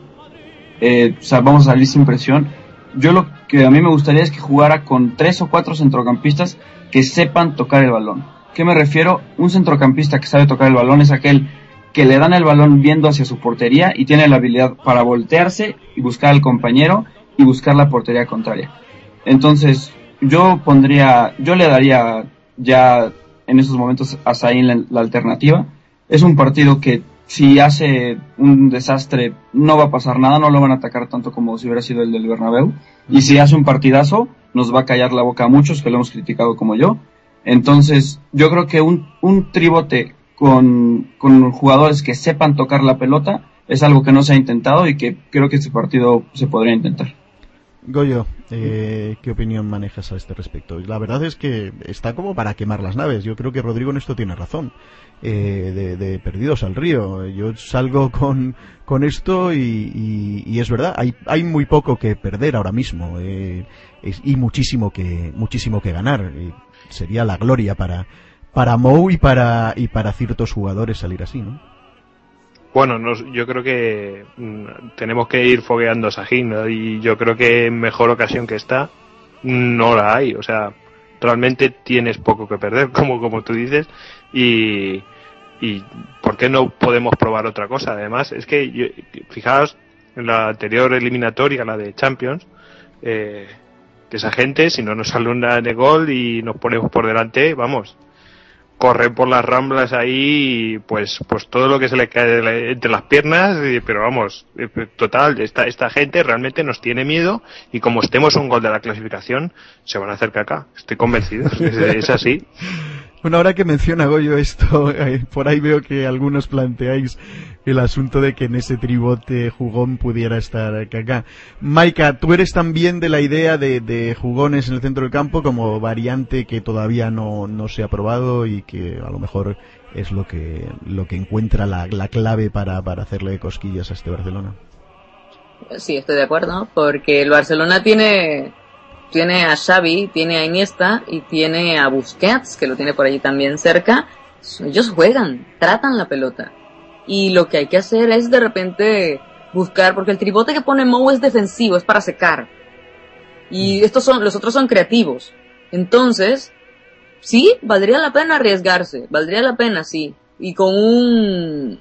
G: eh, o sea, vamos a salir sin presión. Yo lo que a mí me gustaría es que jugara con tres o cuatro centrocampistas que sepan tocar el balón. ¿Qué me refiero? Un centrocampista que sabe tocar el balón es aquel que le dan el balón viendo hacia su portería y tiene la habilidad para voltearse y buscar al compañero y buscar la portería contraria. Entonces, yo pondría, yo le daría ya en esos momentos a Zayn la, la alternativa. Es un partido que si hace un desastre no va a pasar nada, no lo van a atacar tanto como si hubiera sido el del Bernabéu. Y si hace un partidazo, nos va a callar la boca a muchos que lo hemos criticado como yo. Entonces, yo creo que un, un tribote con, con jugadores que sepan tocar la pelota es algo que no se ha intentado y que creo que este partido se podría intentar.
E: Goyo, eh, ¿qué opinión manejas a este respecto? La verdad es que está como para quemar las naves. Yo creo que Rodrigo en esto tiene razón. Eh, de, perdidos al río. Yo salgo con, con esto y, y- es verdad, hay, hay muy poco que perder ahora mismo eh, y muchísimo que, muchísimo que ganar. Y sería la gloria para, para Mou y para, y para ciertos jugadores salir así, ¿no?
H: Bueno, yo creo que mm, tenemos que ir fogueando a Sahin ¿no? y yo creo que mejor ocasión que esta no la hay. O sea, realmente tienes poco que perder, como, como tú dices, y, y ¿por qué no podemos probar otra cosa? Además, es que, yo- fijaos, en la anterior eliminatoria, la de Champions, eh, esa gente, si no nos sale una de gol y nos ponemos por delante, vamos, corre por las ramblas ahí pues pues todo lo que se le cae entre las piernas pero vamos eh, total esta esta gente realmente nos tiene miedo y como estemos un gol de la clasificación se van a hacer caca estoy convencido es, así
E: bueno ahora que menciona Goyo esto eh, por ahí veo que algunos planteáis el asunto de que en ese tribote jugón pudiera estar acá. Maika, tú eres también de la idea de, jugones en el centro del campo como variante que todavía no, no se ha probado y que a lo mejor es lo que, lo que encuentra la, la clave para, para hacerle cosquillas a este Barcelona.
F: Sí, estoy de acuerdo, porque el Barcelona tiene, tiene a Xavi, tiene a Iniesta y tiene a Busquets, que lo tiene por allí también cerca. Ellos juegan, tratan la pelota y lo que hay que hacer es de repente buscar, porque el tribote que pone Mou es defensivo, es para secar. Y mm. estos son, los otros son creativos. Entonces, sí, valdría la pena arriesgarse, valdría la pena, sí. Y con un,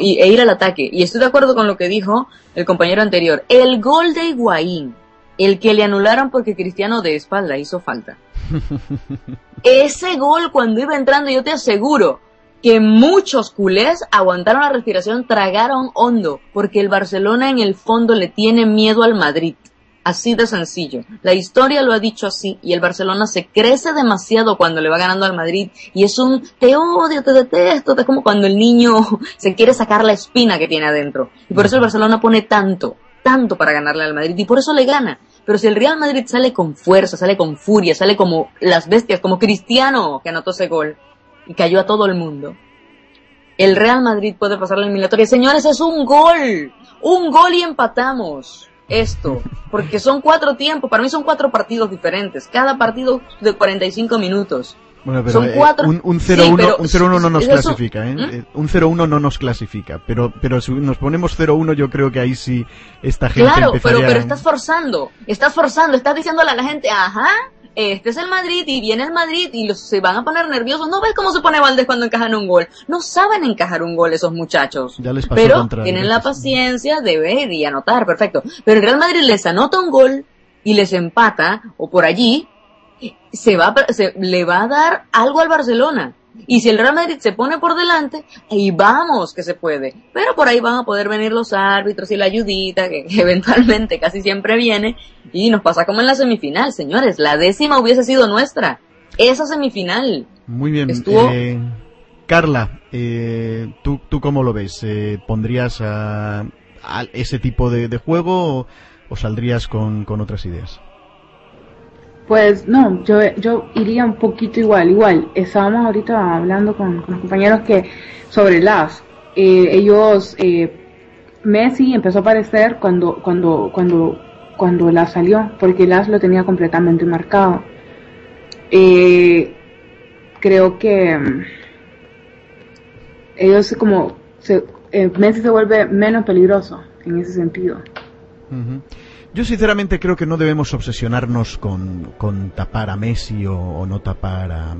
F: e ir al ataque. Y estoy de acuerdo con lo que dijo el compañero anterior. El gol de Higuaín, el que le anularon porque Cristiano de espalda hizo falta. Ese gol cuando iba entrando, yo te aseguro, que muchos culés aguantaron la respiración, tragaron hondo, porque el Barcelona en el fondo le tiene miedo al Madrid. Así de sencillo. La historia lo ha dicho así y el Barcelona se crece demasiado cuando le va ganando al Madrid y es un te odio, te detesto, es como cuando el niño se quiere sacar la espina que tiene adentro. Y por eso el Barcelona pone tanto, tanto para ganarle al Madrid y por eso le gana. Pero si el Real Madrid sale con fuerza, sale con furia, sale como las bestias, como Cristiano que anotó ese gol, y cayó a todo el mundo. El Real Madrid puede pasar la eliminatoria. Señores, es un gol. Un gol y empatamos esto. Porque son cuatro tiempos. Para mí son cuatro partidos diferentes. Cada partido de 45 minutos.
E: Bueno, pero eh, un 0-1 no nos clasifica, ¿eh? ¿Mm? ¿eh? Un 0-1 no nos clasifica, pero pero si nos ponemos 0-1 yo creo que ahí sí esta gente
F: Claro, pero pero estás forzando, estás forzando, estás diciéndole a la gente, "Ajá, este es el Madrid y viene el Madrid y los, se van a poner nerviosos. ¿No ves cómo se pone Valdés cuando encajan un gol? No saben encajar un gol esos muchachos.
E: Ya les
F: Pero tienen la paciencia de ver y anotar, perfecto. Pero el Real Madrid les anota un gol y les empata, o por allí, se va, se, le va a dar algo al Barcelona. Y si el Real Madrid se pone por delante, ahí vamos que se puede. Pero por ahí van a poder venir los árbitros y la ayudita, que, eventualmente casi siempre viene. Y nos pasa como en la semifinal, señores. La décima hubiese sido nuestra. Esa semifinal.
E: Muy bien. Estuvo... Eh, Carla, eh, ¿tú, ¿tú cómo lo ves? Eh, ¿Pondrías a, ese tipo de, juego o, saldrías con otras ideas?
B: Pues no, yo, yo iría un poquito igual, igual. Estábamos ahorita hablando con, los compañeros que sobre las, eh, ellos, eh, Messi empezó a aparecer cuando, cuando, cuando, cuando las salió, porque las lo tenía completamente marcado. Eh, creo que mm, ellos como, se, Messi se vuelve menos peligroso en ese sentido.
E: Yo sinceramente creo que no debemos obsesionarnos con, con tapar a Messi o, no tapar a,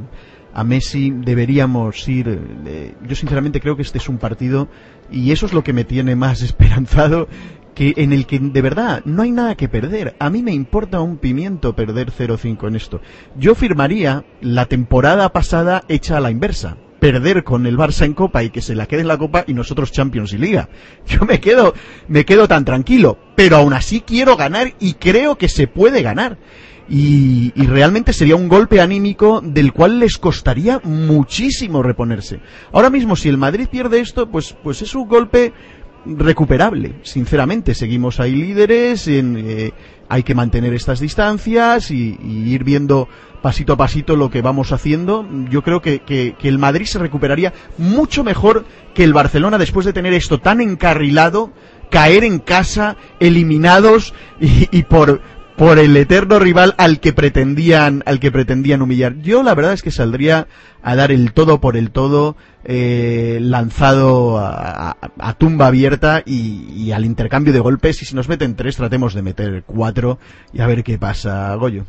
E: a, Messi. Deberíamos ir. Eh, yo sinceramente creo que este es un partido y eso es lo que me tiene más esperanzado que en el que de verdad no hay nada que perder. A mí me importa un pimiento perder 0-5 en esto. Yo firmaría la temporada pasada hecha a la inversa perder con el Barça en Copa y que se la quede en la Copa y nosotros Champions y Liga. Yo me quedo, me quedo tan tranquilo, pero aún así quiero ganar y creo que se puede ganar. Y, y, realmente sería un golpe anímico del cual les costaría muchísimo reponerse. Ahora mismo, si el Madrid pierde esto, pues, pues es un golpe recuperable, sinceramente. Seguimos ahí líderes, en, eh, hay que mantener estas distancias y, ir viendo pasito a pasito lo que vamos haciendo. Yo creo que, que, el Madrid se recuperaría mucho mejor que el Barcelona después de tener esto tan encarrilado, caer en casa, eliminados y, y por, por el eterno rival al que pretendían al que pretendían humillar. Yo la verdad es que saldría a dar el todo por el todo eh, lanzado a, tumba abierta y, al intercambio de golpes y si nos meten tres tratemos de meter cuatro y a ver qué pasa Goyo.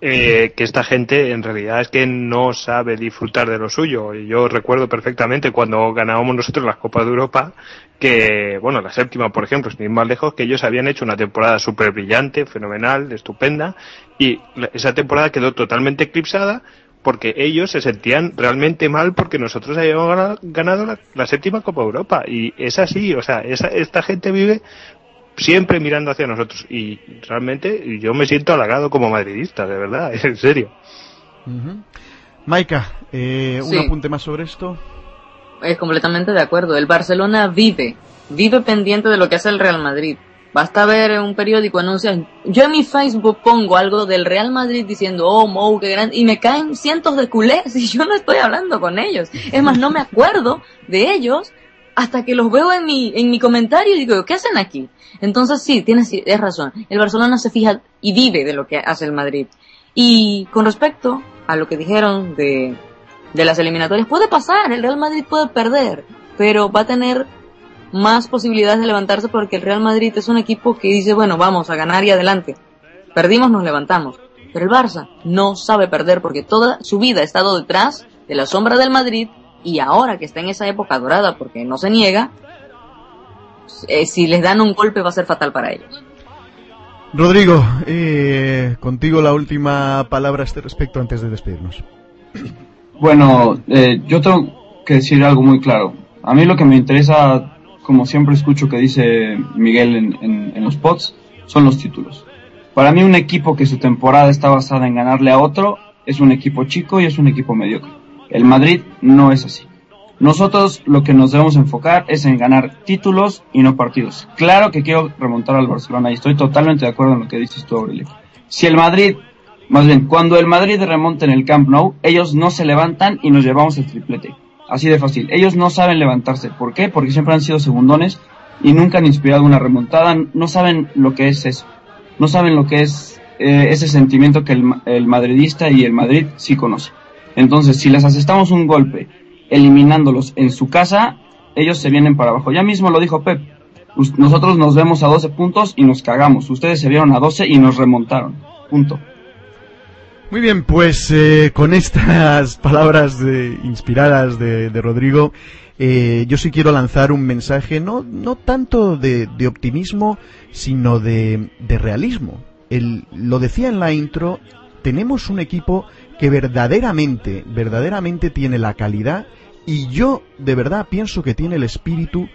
H: Eh, que esta gente en realidad es que no sabe disfrutar de lo suyo. Yo recuerdo perfectamente cuando ganábamos nosotros las Copas de Europa que, bueno, la séptima, por ejemplo, sin ir más lejos, que ellos habían hecho una temporada súper brillante, fenomenal, estupenda, y esa temporada quedó totalmente eclipsada porque ellos se sentían realmente mal porque nosotros habíamos ganado, la, séptima Copa Europa. Y es así, o sea, esta gente vive siempre mirando hacia nosotros. Y realmente yo me siento halagado como madridista, de verdad, en serio.
E: Maika, eh, un apunte más sobre esto.
F: Es completamente de acuerdo. El Barcelona vive, vive pendiente de lo que hace el Real Madrid. Basta ver un periódico anuncian. Yo en mi Facebook pongo algo del Real Madrid diciendo, oh, Mou, qué grande. Y me caen cientos de culés y yo no estoy hablando con ellos. Es más, no me acuerdo de ellos hasta que los veo en mi, en mi comentario y digo, ¿qué hacen aquí? Entonces sí, tienes es razón. El Barcelona se fija y vive de lo que hace el Madrid. Y con respecto a lo que dijeron de, de las eliminatorias, puede pasar, el Real Madrid puede perder, pero va a tener más posibilidades de levantarse porque el Real Madrid es un equipo que dice, bueno, vamos a ganar y adelante. Perdimos, nos levantamos. Pero el Barça no sabe perder porque toda su vida ha estado detrás de la sombra del Madrid y ahora que está en esa época dorada porque no se niega, eh, si les dan un golpe va a ser fatal para ellos.
E: Rodrigo, eh, contigo la última palabra a este respecto antes de despedirnos.
G: Bueno, eh, yo tengo que decir algo muy claro. A mí lo que me interesa, como siempre escucho que dice Miguel en, en los pods, son los títulos. Para mí un equipo que su temporada está basada en ganarle a otro es un equipo chico y es un equipo mediocre. El Madrid no es así. Nosotros lo que nos debemos enfocar es en ganar títulos y no partidos. Claro que quiero remontar al Barcelona y estoy totalmente de acuerdo en lo que dices tú, Aurelio. Si el Madrid, más bien, cuando el Madrid remonta en el Camp Nou, ellos no se levantan y nos llevamos el triplete. Así de fácil. Ellos no saben levantarse. ¿Por qué? Porque siempre han sido segundones y nunca han inspirado una remontada. No saben lo que es eso. No saben lo que es eh, ese sentimiento que el, el madridista y el Madrid sí conocen. Entonces, si les asestamos un golpe eliminándolos en su casa, ellos se vienen para abajo. Ya mismo lo dijo Pep. Nosotros nos vemos a 12 puntos y nos cagamos. Ustedes se vieron a 12 y nos remontaron. Punto.
E: Muy bien, pues eh, con estas palabras de, inspiradas de, Rodrigo, eh, yo sí quiero lanzar un mensaje no, no tanto de, optimismo, sino de, realismo. lo decía en la intro, tenemos un equipo que verdaderamente, verdaderamente tiene la calidad y yo de verdad pienso que tiene el espíritu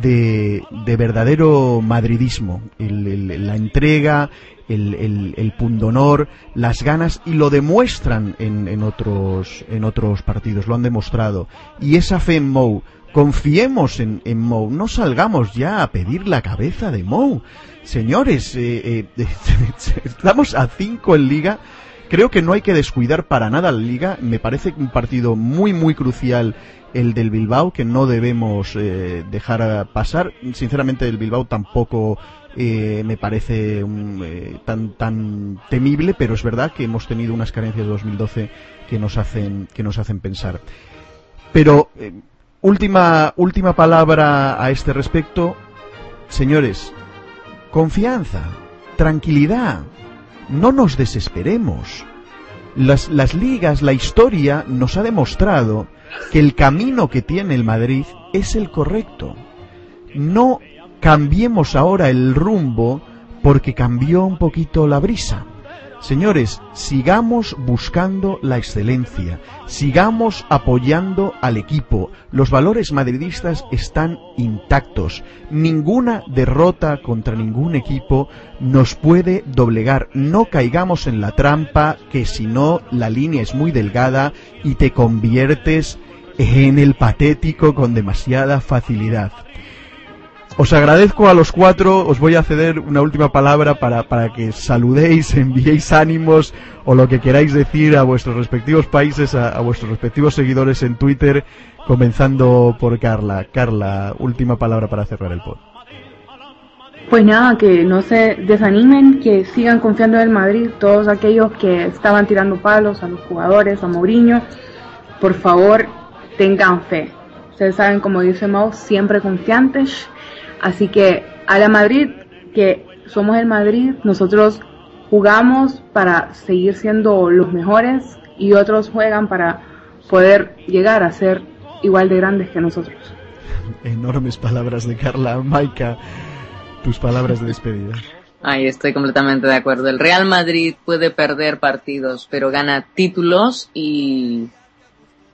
E: de, de verdadero madridismo, la entrega, el, el, pundonor, las ganas y lo demuestran en, en, otros, en otros partidos, lo han demostrado. Y esa fe en Mou, confiemos en, en Mou, no salgamos ya a pedir la cabeza de Mou. Señores, eh, eh, estamos a cinco en liga Creo que no hay que descuidar para nada la liga. Me parece un partido muy, muy crucial el del Bilbao, que no debemos eh, dejar pasar. Sinceramente, el Bilbao tampoco eh, me parece eh, tan, tan temible, pero es verdad que hemos tenido unas carencias de 2012 que nos hacen, que nos hacen pensar. Pero, última, última palabra a este respecto. Señores, confianza, tranquilidad, no nos desesperemos. Las, las, ligas, la historia nos ha demostrado que el camino que tiene el Madrid es el correcto. No cambiemos ahora el rumbo porque cambió un poquito la brisa. Señores, sigamos buscando la excelencia, sigamos apoyando al equipo. Los valores madridistas están intactos. Ninguna derrota contra ningún equipo nos puede doblegar. No caigamos en la trampa que si no la línea es muy delgada y te conviertes en el patético con demasiada facilidad. Os agradezco a los cuatro, os voy a ceder una última palabra para, para que saludéis, enviéis ánimos o lo que queráis decir a vuestros respectivos países, a, vuestros respectivos seguidores en Twitter, comenzando por Carla. Carla, última palabra para cerrar el pod.
B: Pues nada, que no se desanimen, que sigan confiando en el Madrid, todos aquellos que estaban tirando palos a los jugadores, a Mourinho, por favor, tengan fe. Ustedes saben, como dice Mau, siempre confiantes Así que a la Madrid, que somos el Madrid, nosotros jugamos para seguir siendo los mejores y otros juegan para poder llegar a ser igual de grandes que nosotros.
E: Enormes palabras de Carla. Maika, tus palabras de despedida.
F: Ahí estoy completamente de acuerdo. El Real Madrid puede perder partidos, pero gana títulos y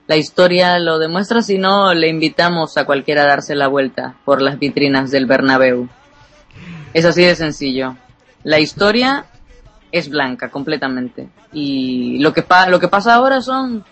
F: la historia lo demuestra. Si no, le invitamos a cualquiera a darse la vuelta por las vitrinas del Bernabéu. Es así de sencillo. La historia es blanca completamente. Y lo que, pa lo que pasa ahora son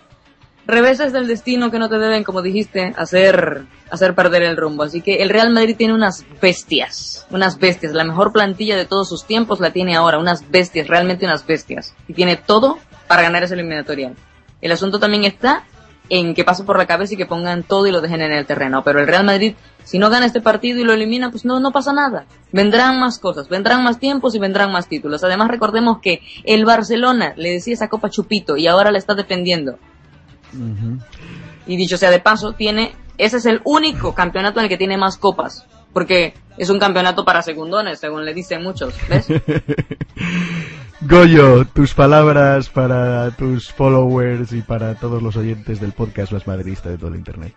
F: reveses del destino que no te deben, como dijiste, hacer, hacer perder el rumbo. Así que el Real Madrid tiene unas bestias, unas bestias. La mejor plantilla de todos sus tiempos la tiene ahora, unas bestias, realmente unas bestias. Y tiene todo para ganar ese eliminatorial. El asunto también está en que pase por la cabeza y que pongan todo y lo dejen en el terreno. Pero el Real Madrid, si no gana este partido y lo elimina, pues no, no pasa nada. Vendrán más cosas, vendrán más tiempos y vendrán más títulos. Además, recordemos que el Barcelona le decía esa copa Chupito y ahora la está defendiendo. Y dicho sea de paso, tiene, ese es el único campeonato en el que tiene más copas. Porque es un campeonato para segundones, según le dicen muchos, ¿ves?
E: Goyo, tus palabras para tus followers y para todos los oyentes del podcast Más Madridista de todo el Internet.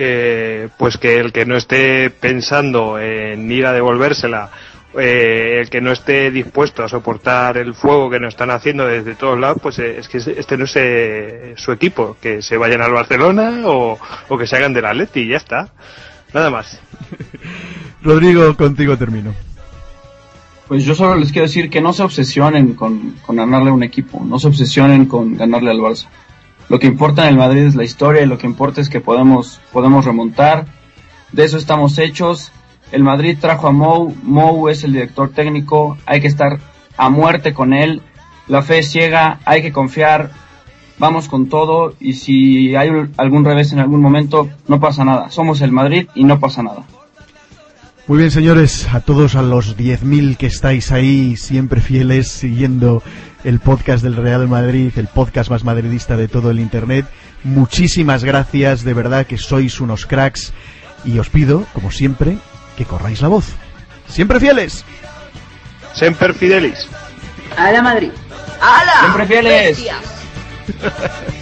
H: Eh, pues que el que no esté pensando en ir a devolvérsela, eh, el que no esté dispuesto a soportar el fuego que nos están haciendo desde todos lados, pues eh, es que este no es su equipo, que se vayan al Barcelona o, o que se hagan del Atleti y ya está. Nada más.
E: Rodrigo, contigo termino.
G: Pues yo solo les quiero decir que no se obsesionen con, ganarle a un equipo, no se obsesionen con ganarle al Barça. Lo que importa en el Madrid es la historia y lo que importa es que podemos, podemos remontar. De eso estamos hechos. El Madrid trajo a Mou, Mou es el director técnico, hay que estar a muerte con él. La fe es ciega, hay que confiar, vamos con todo y si hay algún revés en algún momento, no pasa nada. Somos el Madrid y no pasa nada.
E: Muy bien, señores, a todos a los 10.000 que estáis ahí siempre fieles siguiendo el podcast del Real Madrid, el podcast más madridista de todo el Internet. Muchísimas gracias, de verdad que sois unos cracks y os pido, como siempre, que corráis la voz. Siempre fieles.
H: Siempre fidelis.
F: A la Madrid.
G: ¡Hala! Siempre fieles.